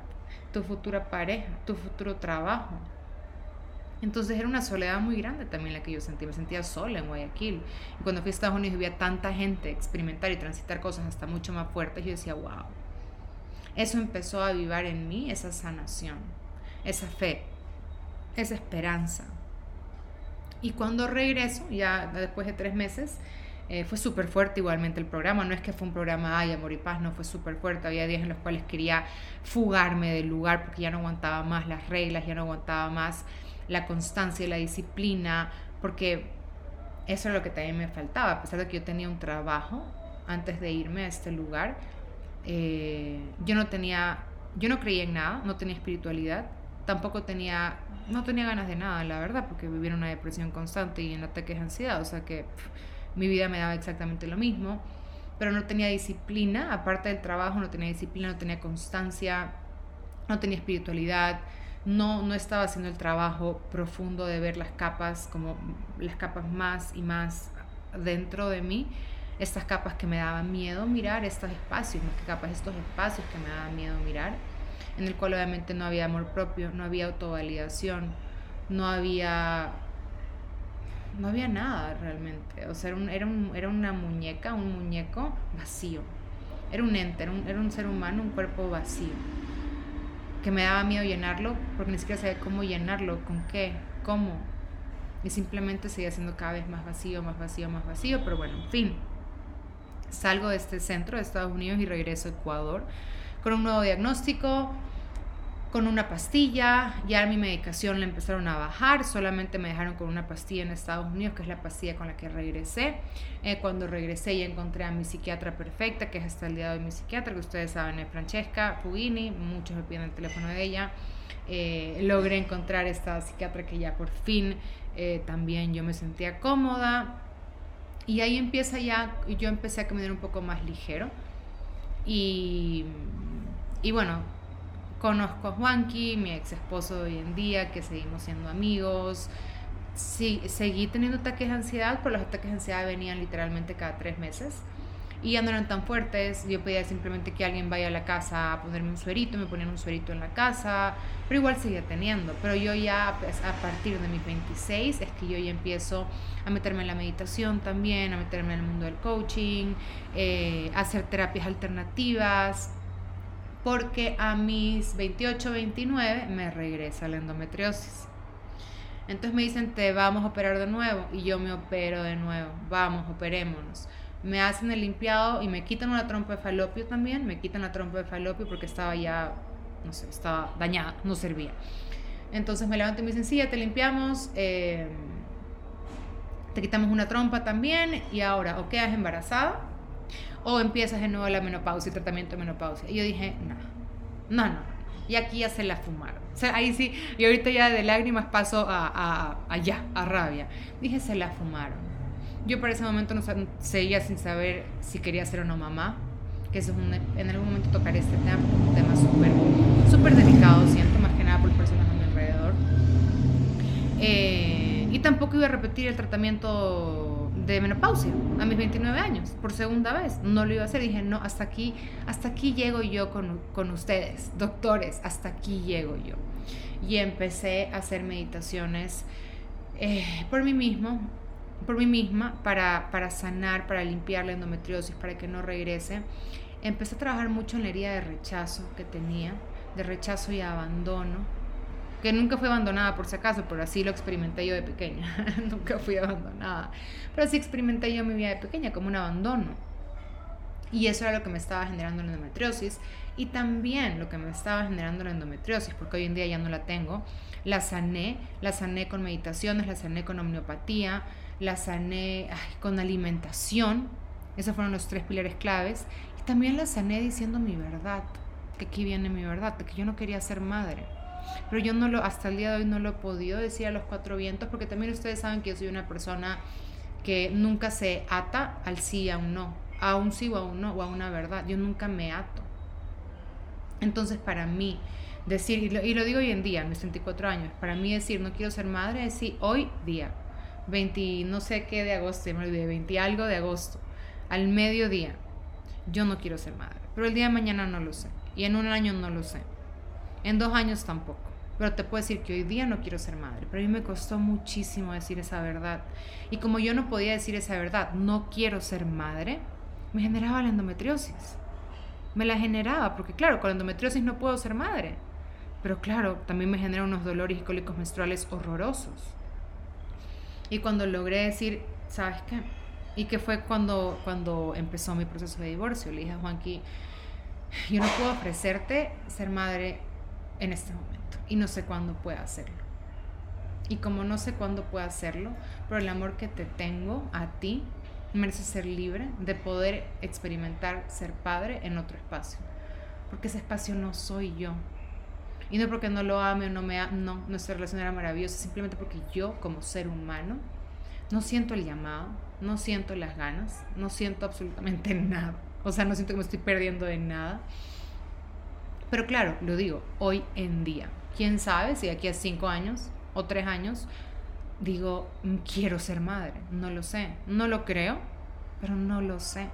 tu futura pareja, tu futuro trabajo. Entonces era una soledad muy grande también la que yo sentía. Me sentía sola en Guayaquil. Y cuando fui a Estados Unidos y había tanta gente experimentar y transitar cosas hasta mucho más fuertes, yo decía, wow. Eso empezó a avivar en mí esa sanación, esa fe, esa esperanza. Y cuando regreso, ya después de tres meses, eh, fue súper fuerte igualmente el programa, no es que fue un programa, ay, amor y paz, no fue súper fuerte, había días en los cuales quería fugarme del lugar porque ya no aguantaba más las reglas, ya no aguantaba más la constancia y la disciplina, porque eso es lo que también me faltaba, a pesar de que yo tenía un trabajo antes de irme a este lugar, eh, yo no tenía, yo no creía en nada, no tenía espiritualidad, tampoco tenía, no tenía ganas de nada, la verdad, porque vivía en una depresión constante y en ataques de ansiedad, o sea que mi vida me daba exactamente lo mismo, pero no tenía disciplina, aparte del trabajo, no tenía disciplina, no tenía constancia, no tenía espiritualidad, no, no estaba haciendo el trabajo profundo de ver las capas, como las capas más y más dentro de mí, estas capas que me daban miedo mirar, estos espacios, más que capas, estos espacios que me daban miedo mirar, en el cual obviamente no había amor propio, no había autovalidación, no había no había nada realmente. O sea, era, un, era, un, era una muñeca, un muñeco vacío. Era un ente, era un, era un ser humano, un cuerpo vacío. Que me daba miedo llenarlo porque ni siquiera sabía cómo llenarlo, con qué, cómo. Y simplemente seguía siendo cada vez más vacío, más vacío, más vacío. Pero bueno, en fin. Salgo de este centro de Estados Unidos y regreso a Ecuador con un nuevo diagnóstico, con una pastilla, ya mi medicación la empezaron a bajar, solamente me dejaron con una pastilla en Estados Unidos, que es la pastilla con la que regresé. Eh, cuando regresé ya encontré a mi psiquiatra perfecta, que es hasta el día de hoy mi psiquiatra, que ustedes saben es Francesca Fugini, muchos me piden el teléfono de ella. Eh, logré encontrar esta psiquiatra que ya por fin eh, también yo me sentía cómoda. Y ahí empieza ya, yo empecé a caminar un poco más ligero. Y, y bueno, Conozco a Juanqui, mi ex esposo de hoy en día, que seguimos siendo amigos. Sí, seguí teniendo ataques de ansiedad, pero los ataques de ansiedad venían literalmente cada tres meses. Y ya no eran tan fuertes, yo pedía simplemente que alguien vaya a la casa a ponerme un suerito, me ponían un suerito en la casa, pero igual seguía teniendo. Pero yo ya pues, a partir de mis 26 es que yo ya empiezo a meterme en la meditación también, a meterme en el mundo del coaching, eh, a hacer terapias alternativas, porque a mis 28, 29 me regresa la endometriosis. Entonces me dicen, te vamos a operar de nuevo y yo me opero de nuevo, vamos, operémonos. Me hacen el limpiado y me quitan una trompa de falopio también, me quitan la trompa de falopio porque estaba ya, no sé, estaba dañada, no servía. Entonces me levanto y me dicen, sí, ya te limpiamos, em, te quitamos una trompa también y ahora o quedas embarazada o empiezas de nuevo la menopausia y tratamiento de menopausia. Y yo dije, no, no, no. Y aquí ya se la fumaron. O sea, ahí sí, y ahorita ya de lágrimas paso a, a, ya, a rabia. Dije, se la fumaron. Yo por ese momento no seguía sin saber si quería ser o no mamá, que eso es un, en algún momento tocaré este tema, un tema súper, súper delicado, siento, más que nada por personas a mi alrededor. Eh, y tampoco iba a repetir el tratamiento de menopausia a mis 29 años por segunda vez. No lo iba a hacer. Dije, no, hasta aquí, hasta aquí llego yo con, con ustedes, doctores, hasta aquí llego yo. Y empecé a hacer meditaciones eh, por mí mismo, por mí misma, para, para sanar, para limpiar la endometriosis, para que no regrese. Empecé a trabajar mucho en la herida de rechazo que tenía, de rechazo y abandono, que nunca fui abandonada por si acaso, pero así lo experimenté yo de pequeña, nunca fui abandonada, pero así experimenté yo mi vida de pequeña como un abandono. Y eso era lo que me estaba generando la endometriosis. Y también lo que me estaba generando la endometriosis, porque hoy en día ya no la tengo, la sané, la sané con meditaciones, la sané con homeopatía, la sané con alimentación, esos fueron los tres pilares claves, y también la sané diciendo mi verdad, que aquí viene mi verdad, que yo no quería ser madre. Pero yo no lo, hasta el día de hoy no lo he podido decir a los cuatro vientos, porque también ustedes saben que yo soy una persona que nunca se ata al sí a un no, a un sí o a un no, o a una verdad. Yo nunca me ato. Entonces, para mí, decir, y lo, digo hoy en día, mis 34 años, para mí decir no quiero ser madre, es decir, hoy día, 20, no sé qué de agosto, me olvidé, 20 algo de agosto, al mediodía, yo no quiero ser madre. Pero el día de mañana no lo sé. Y en un año no lo sé. En dos años tampoco. Pero te puedo decir que hoy día no quiero ser madre. Pero a mí me costó muchísimo decir esa verdad. Y como yo no podía decir esa verdad, no quiero ser madre, me generaba la endometriosis. Me la generaba, porque claro, con la endometriosis no puedo ser madre. Pero claro, también me genera unos dolores y cólicos menstruales horrorosos. Y cuando logré decir, ¿sabes qué? Y que fue cuando, cuando empezó mi proceso de divorcio. Le dije a Juanqui, yo no puedo ofrecerte ser madre en este momento y no sé cuándo pueda hacerlo. Y como no sé cuándo pueda hacerlo, pero el amor que te tengo a ti merece ser libre de poder experimentar ser padre en otro espacio. Porque ese espacio no soy yo. Y no porque no lo ame o no me ame, no, nuestra relación era maravillosa, simplemente porque yo como ser humano no siento el llamado, no siento las ganas, no siento absolutamente nada. O sea, no siento que me estoy perdiendo de nada. Pero claro, lo digo, hoy en día. ¿Quién sabe si aquí a cinco años o tres años digo, mm, quiero ser madre? No lo sé. No lo creo, pero no lo sé.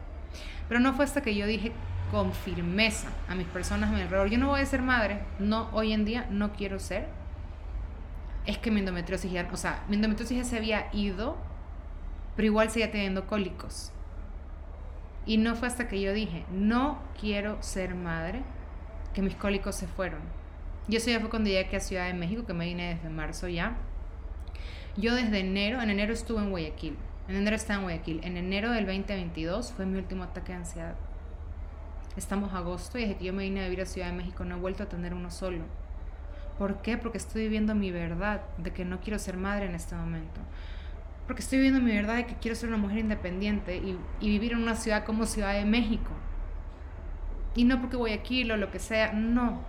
Pero no fue hasta que yo dije con firmeza a mis personas a mi alrededor, yo no voy a ser madre, no, hoy en día no quiero ser, es que mi endometriosis o sea, mi endometriosis ya se había ido, pero igual seguía teniendo cólicos. Y no fue hasta que yo dije, no quiero ser madre, que mis cólicos se fueron. Y eso ya fue cuando llegué aquí a Ciudad de México, que me vine desde marzo ya. Yo desde enero, en enero estuve en Guayaquil. En enero estaba en Guayaquil. En enero del 2022 fue mi último ataque de ansiedad. Estamos agosto y desde que yo me vine a vivir a Ciudad de México no he vuelto a tener uno solo. ¿Por qué? Porque estoy viviendo mi verdad de que no quiero ser madre en este momento porque estoy viviendo mi verdad de que quiero ser una mujer independiente y, vivir en una ciudad como Ciudad de México. Y no porque voy aquí o lo que sea, no.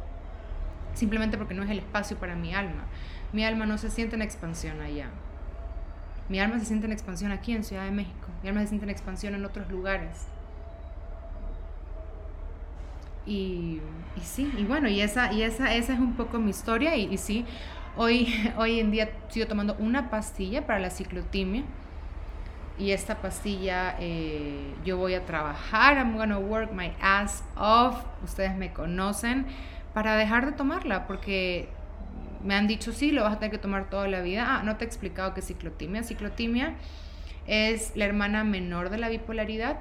Simplemente porque no es el espacio para mi alma. Mi alma no se siente en expansión allá. Mi alma se siente en expansión aquí en Ciudad de México. Mi alma se siente en expansión en otros lugares. Y, y sí, y bueno, y esa, y esa, esa es un poco mi historia. Y, y sí, Hoy, hoy en día sigo tomando una pastilla para la ciclotimia. Y esta pastilla eh, yo voy a trabajar, I'm gonna work my ass off, ustedes me conocen, para dejar de tomarla, porque me han dicho, sí, lo vas a tener que tomar toda la vida. Ah, no te he explicado qué es ciclotimia. Ciclotimia es la hermana menor de la bipolaridad.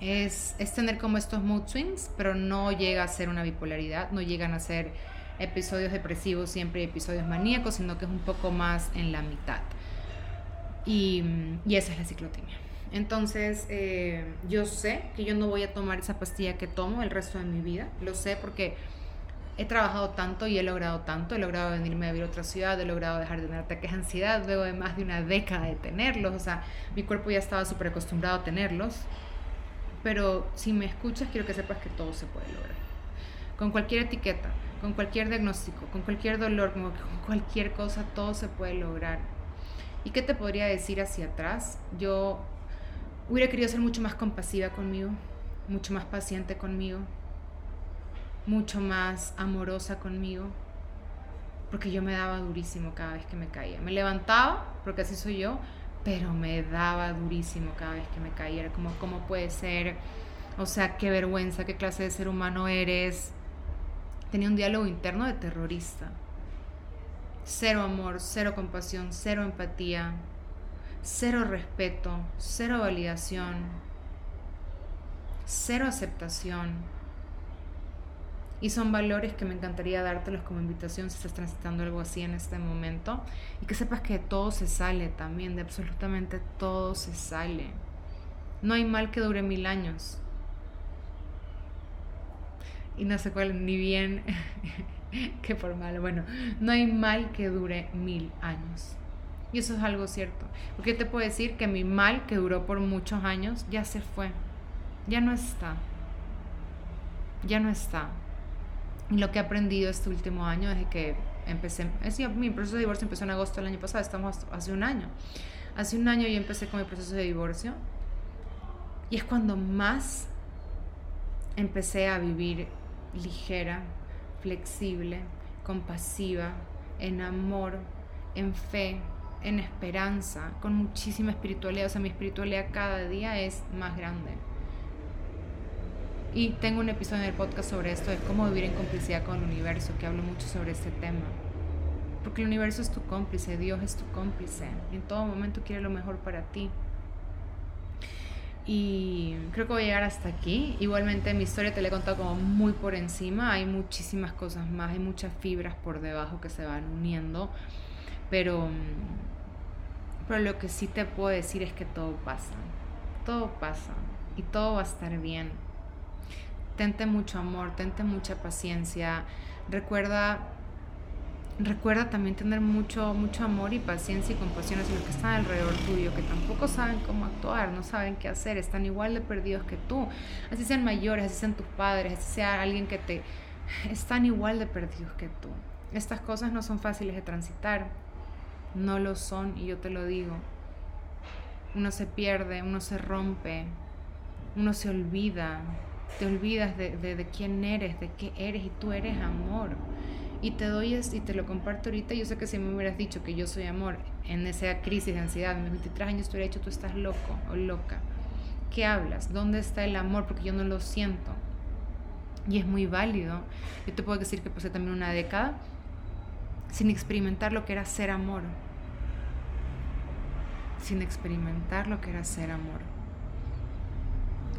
Es, es tener como estos mood swings, pero no llega a ser una bipolaridad, no llegan a ser episodios depresivos siempre y episodios maníacos, sino que es un poco más en la mitad. Y, y esa es la ciclotimia. Entonces, eh, yo sé que yo no voy a tomar esa pastilla que tomo el resto de mi vida. Lo sé porque he trabajado tanto y he logrado tanto. He logrado venirme a vivir a otra ciudad, he logrado dejar de tener ataques de ansiedad luego de más de una década de tenerlos. O sea, mi cuerpo ya estaba súper acostumbrado a tenerlos. Pero si me escuchas, quiero que sepas que todo se puede lograr. Con cualquier etiqueta, con cualquier diagnóstico, con cualquier dolor, con cualquier cosa, todo se puede lograr. ¿Y qué te podría decir hacia atrás? Yo hubiera querido ser mucho más compasiva conmigo, mucho más paciente conmigo, mucho más amorosa conmigo, porque yo me daba durísimo cada vez que me caía. Me levantaba, porque así soy yo, pero me daba durísimo cada vez que me caía. Era como, ¿cómo puede ser? O sea, qué vergüenza, qué clase de ser humano eres. Tenía un diálogo interno de terrorista. Cero amor, cero compasión, cero empatía, cero respeto, cero validación, cero aceptación y son valores que me encantaría dártelos como invitación si estás transitando algo así en este momento. Y que sepas que todo se sale también, de absolutamente todo se sale. No hay mal que dure mil años. Y no sé cuál, ni bien que por malo. Bueno, no hay mal que dure mil años. Y eso es algo cierto. Porque yo te puedo decir que mi mal que duró por muchos años ya se fue. Ya no está. Ya no está. Y lo que he aprendido este último año desde que empecé, es mi proceso de divorcio empezó en agosto del año pasado, estamos hace un año. Hace un año yo empecé con mi proceso de divorcio y es cuando más empecé a vivir ligera, flexible, compasiva, en amor, en fe, en esperanza, con muchísima espiritualidad. O sea, mi espiritualidad cada día es más grande. Y tengo un episodio en el podcast sobre esto, de cómo vivir en complicidad con el universo, que hablo mucho sobre este tema. Porque el universo es tu cómplice, Dios es tu cómplice. en todo momento quiere lo mejor para ti. Y creo que voy a llegar hasta aquí. Igualmente mi historia te la he contado como muy por encima. Hay muchísimas cosas más, hay muchas fibras por debajo que se van uniendo. Pero, pero lo que sí te puedo decir es que todo pasa. Todo pasa. Y todo va a estar bien tente mucho amor, tente mucha paciencia. Recuerda, recuerda también tener mucho, mucho amor y paciencia y compasión hacia los que están alrededor tuyo, que tampoco saben cómo actuar, no saben qué hacer, están igual de perdidos que tú. Así sean mayores, así sean tus padres, así sea alguien que te... Están igual de perdidos que tú. Estas cosas no son fáciles de transitar. No lo son y yo te lo digo. Uno se pierde, uno se rompe, uno se olvida, te olvidas de, de, quién eres, de qué eres y tú eres amor. Y te doy y te lo comparto ahorita. Yo sé que si me hubieras dicho que yo soy amor en esa crisis de ansiedad, en mis 23 años te hubiera dicho tú estás loco o loca. ¿Qué hablas? ¿Dónde está el amor? Porque yo no lo siento. Y es muy válido. Yo te puedo decir que pasé también una década sin experimentar lo que era ser amor. Sin experimentar lo que era ser amor.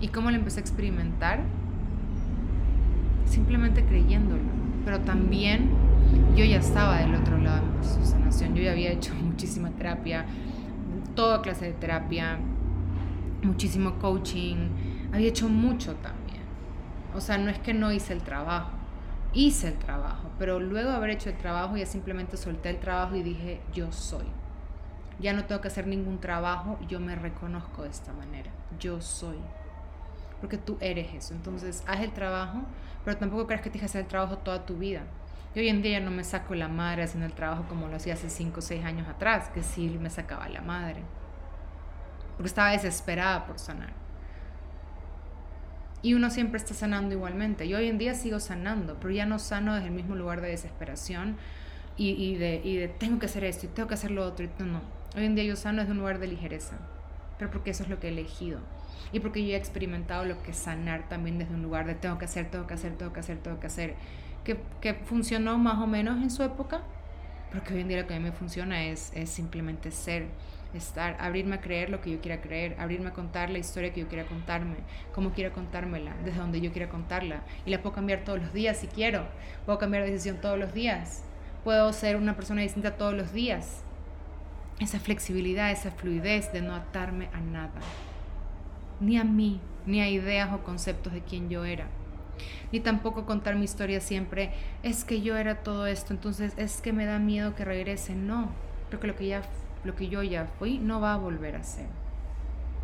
¿Y cómo lo empecé a experimentar? Simplemente creyéndolo. Pero también yo ya estaba del otro lado de mi sanación. Yo ya había hecho muchísima terapia, toda clase de terapia, muchísimo coaching. Había hecho mucho también. O sea, no es que no hice el trabajo. Hice el trabajo, pero luego de haber hecho el trabajo ya simplemente solté el trabajo y dije, yo soy. Ya no tengo que hacer ningún trabajo, yo me reconozco de esta manera. Yo soy porque tú eres eso. Entonces, haz el trabajo, pero tampoco creas que tienes que hacer el trabajo toda tu vida. Yo hoy en día no me saco la madre haciendo el trabajo como lo hacía hace 5 o 6 años atrás, que sí me sacaba la madre. Porque estaba desesperada por sanar. Y uno siempre está sanando igualmente. Yo hoy en día sigo sanando, pero ya no sano desde el mismo lugar de desesperación y, de, tengo que hacer esto y tengo que hacer lo otro. Y no. Hoy en día yo sano desde un lugar de ligereza, pero porque eso es lo que he elegido y porque yo he experimentado lo que sanar también desde un lugar de tengo que hacer, tengo que hacer, tengo que hacer, tengo que hacer, que, que funcionó más o menos en su época, pero que hoy en día lo que a mí me funciona es, es simplemente ser, estar, abrirme a creer lo que yo quiera creer, abrirme a contar la historia que yo quiera contarme, cómo quiera contármela, desde donde yo quiera contarla. Y la puedo cambiar todos los días si quiero, puedo cambiar de decisión todos los días, puedo ser una persona distinta todos los días. Esa flexibilidad, esa fluidez de no atarme a nada ni a mí, ni a ideas o conceptos de quién yo era. Ni tampoco contar mi historia siempre, es que yo era todo esto, entonces es que me da miedo que regrese. No, creo que lo que, ya, lo que yo ya fui no va a volver a ser.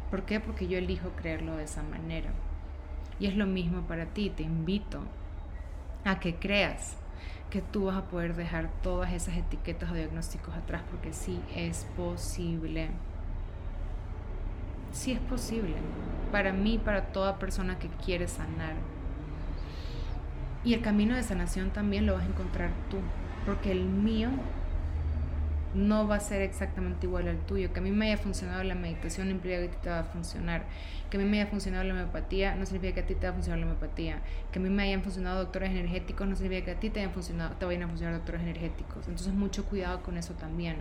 ¿Por qué? Porque yo elijo creerlo de esa manera. Y es lo mismo para ti, te invito a que creas que tú vas a poder dejar todas esas etiquetas o diagnósticos atrás porque sí es posible sí es posible, para mí, para toda persona que quiere sanar. Y el camino de sanación también lo vas a encontrar tú. porque el mío no va a ser exactamente igual al tuyo. Que a mí me haya funcionado la meditación no implica que a ti te va a funcionar. Que a mí me haya funcionado la homeopatía no significa que a ti te va a funcionar la homeopatía. Que a mí me hayan funcionado doctores energéticos no significa que a ti te, hayan funcionado, te vayan a funcionar doctores energéticos. Entonces mucho cuidado con eso también.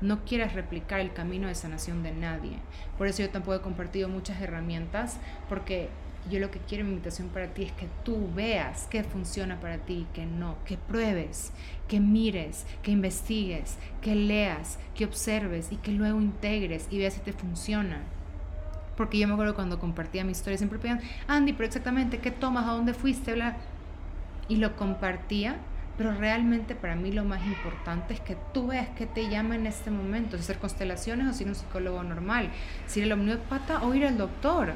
No quieras replicar el camino de sanación de nadie. Por eso yo tampoco he compartido muchas herramientas porque yo lo que quiero, mi invitación para ti es que tú veas qué funciona para ti qué no, que pruebes, que mires, que investigues, que leas, que observes y que luego integres y veas si te funciona. Porque yo me acuerdo cuando compartía mi historia, siempre pedían, Andy, pero exactamente, ¿qué tomas? ¿A dónde fuiste? Y lo compartía, pero realmente para mí lo más importante es que tú veas qué te llama en este momento, si hacer constelaciones o si un psicólogo normal, si ir al homeópata o ir al doctor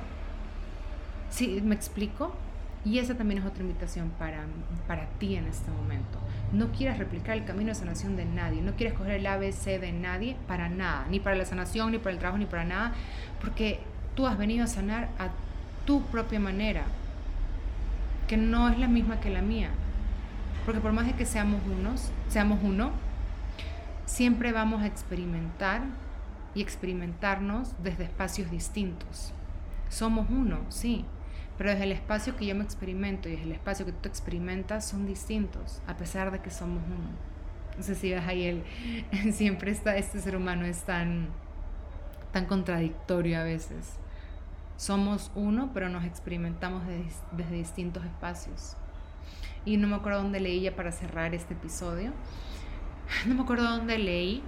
¿Sí? ¿Me explico? Y esa también es otra invitación para, para ti en este momento. No quieras replicar el camino de sanación de nadie, no quieres coger el ABC de nadie para nada, ni para la sanación, ni para el trabajo, ni para nada, porque tú has venido a sanar a tu propia manera, que no es la misma que la mía. Porque por más de que seamos unos, seamos uno, siempre vamos a experimentar y experimentarnos desde espacios distintos. Somos uno, sí, pero desde el espacio que yo me experimento y desde el espacio que tú experimentas son distintos, a pesar de que somos uno. No sé si ves ahí, el, siempre está, este ser humano es tan, tan contradictorio a veces. Somos uno, pero nos experimentamos desde distintos espacios. Y no me acuerdo dónde leí ya para cerrar este episodio. No me acuerdo dónde leí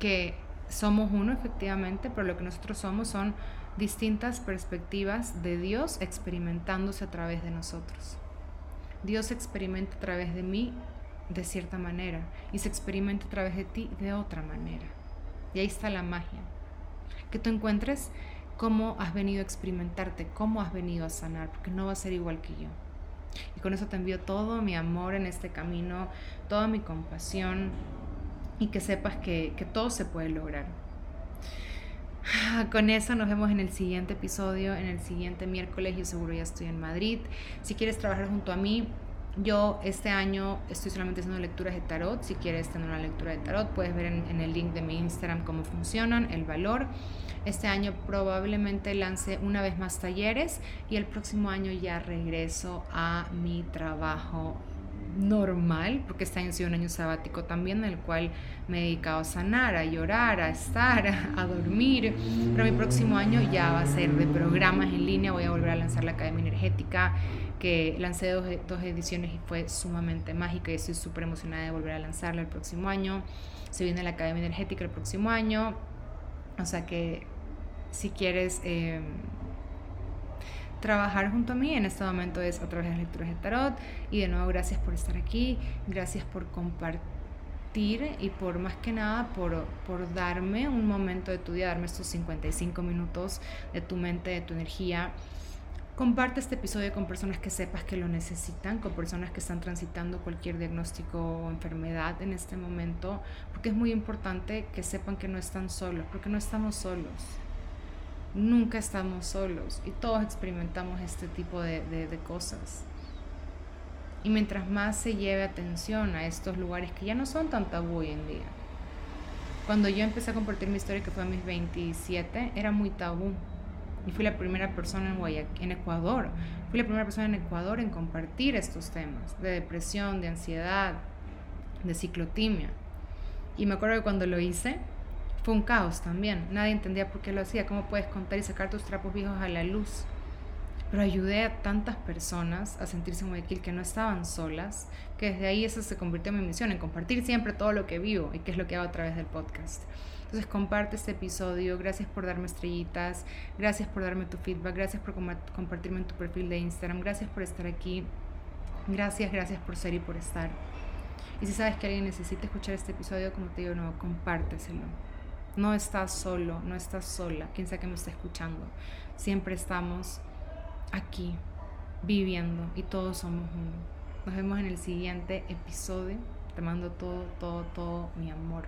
que somos uno efectivamente, pero lo que nosotros somos son distintas perspectivas de Dios experimentándose a través de nosotros. Dios experimenta a través de mí de cierta manera y se experimenta a través de ti de otra manera. Y ahí está la magia. Que tú encuentres cómo has venido a experimentarte, cómo has venido a sanar, porque no va a ser igual que yo. Y con eso te envío todo mi amor en este camino, toda mi compasión y que sepas que, que todo se puede lograr. Con eso nos vemos en el siguiente episodio, en el siguiente miércoles. Yo seguro ya estoy en Madrid. Si quieres trabajar junto a mí, yo este año estoy solamente haciendo lecturas de tarot. Si quieres tener una lectura de tarot, puedes ver en, el link de mi Instagram cómo funcionan, el valor. Este año probablemente lance una vez más talleres y el próximo año ya regreso a mi trabajo normal, porque este año ha sido un año sabático también, en el cual me he dedicado a sanar, a llorar, a estar, a dormir. Pero mi próximo año ya va a ser de programas en línea, voy a volver a lanzar la Academia Energética, que lancé dos, dos ediciones y fue sumamente mágica y estoy súper emocionada de volver a lanzarla el próximo año. Se viene la Academia Energética el próximo año, o sea que si quieres... Eh, trabajar junto a mí en este momento es a través de las lecturas de tarot. Y de nuevo, gracias por estar aquí, gracias por compartir y por más que nada por, por darme un momento de tu día, darme estos 55 minutos de tu mente, de tu energía. Comparte este episodio con personas que sepas que lo necesitan, con personas que están transitando cualquier diagnóstico o enfermedad en este momento, porque es muy importante que sepan que no están solos, porque no estamos solos nunca estamos solos y todos experimentamos este tipo de, cosas. Y mientras más se lleve atención a estos lugares que ya no son tan tabú hoy en día. Cuando yo empecé a compartir mi historia, que fue a mis 27, era muy tabú. Y fui la primera persona en, en Ecuador, fui la primera persona en Ecuador en compartir estos temas de depresión, de ansiedad, de ciclotimia. Y me acuerdo que cuando lo hice, fue un caos también. Nadie entendía por qué lo hacía. ¿Cómo puedes contar y sacar tus trapos viejos a la luz? Pero ayudé a tantas personas a sentirse muy que no estaban solas, que desde ahí eso se convirtió en mi misión, en compartir siempre todo lo que vivo y que es lo que hago a través del podcast. Entonces comparte este episodio, gracias por darme estrellitas, gracias por darme tu feedback, gracias por compartirme en tu perfil de Instagram, gracias por estar aquí, gracias, gracias por ser y por estar. Y si sabes que alguien necesita escuchar este episodio, como te digo, no, compárteselo. No estás solo, no estás sola, quien sea que me esté escuchando. Siempre estamos aquí, viviendo y todos somos uno. Nos vemos en el siguiente episodio. Te mando todo, todo, todo mi amor.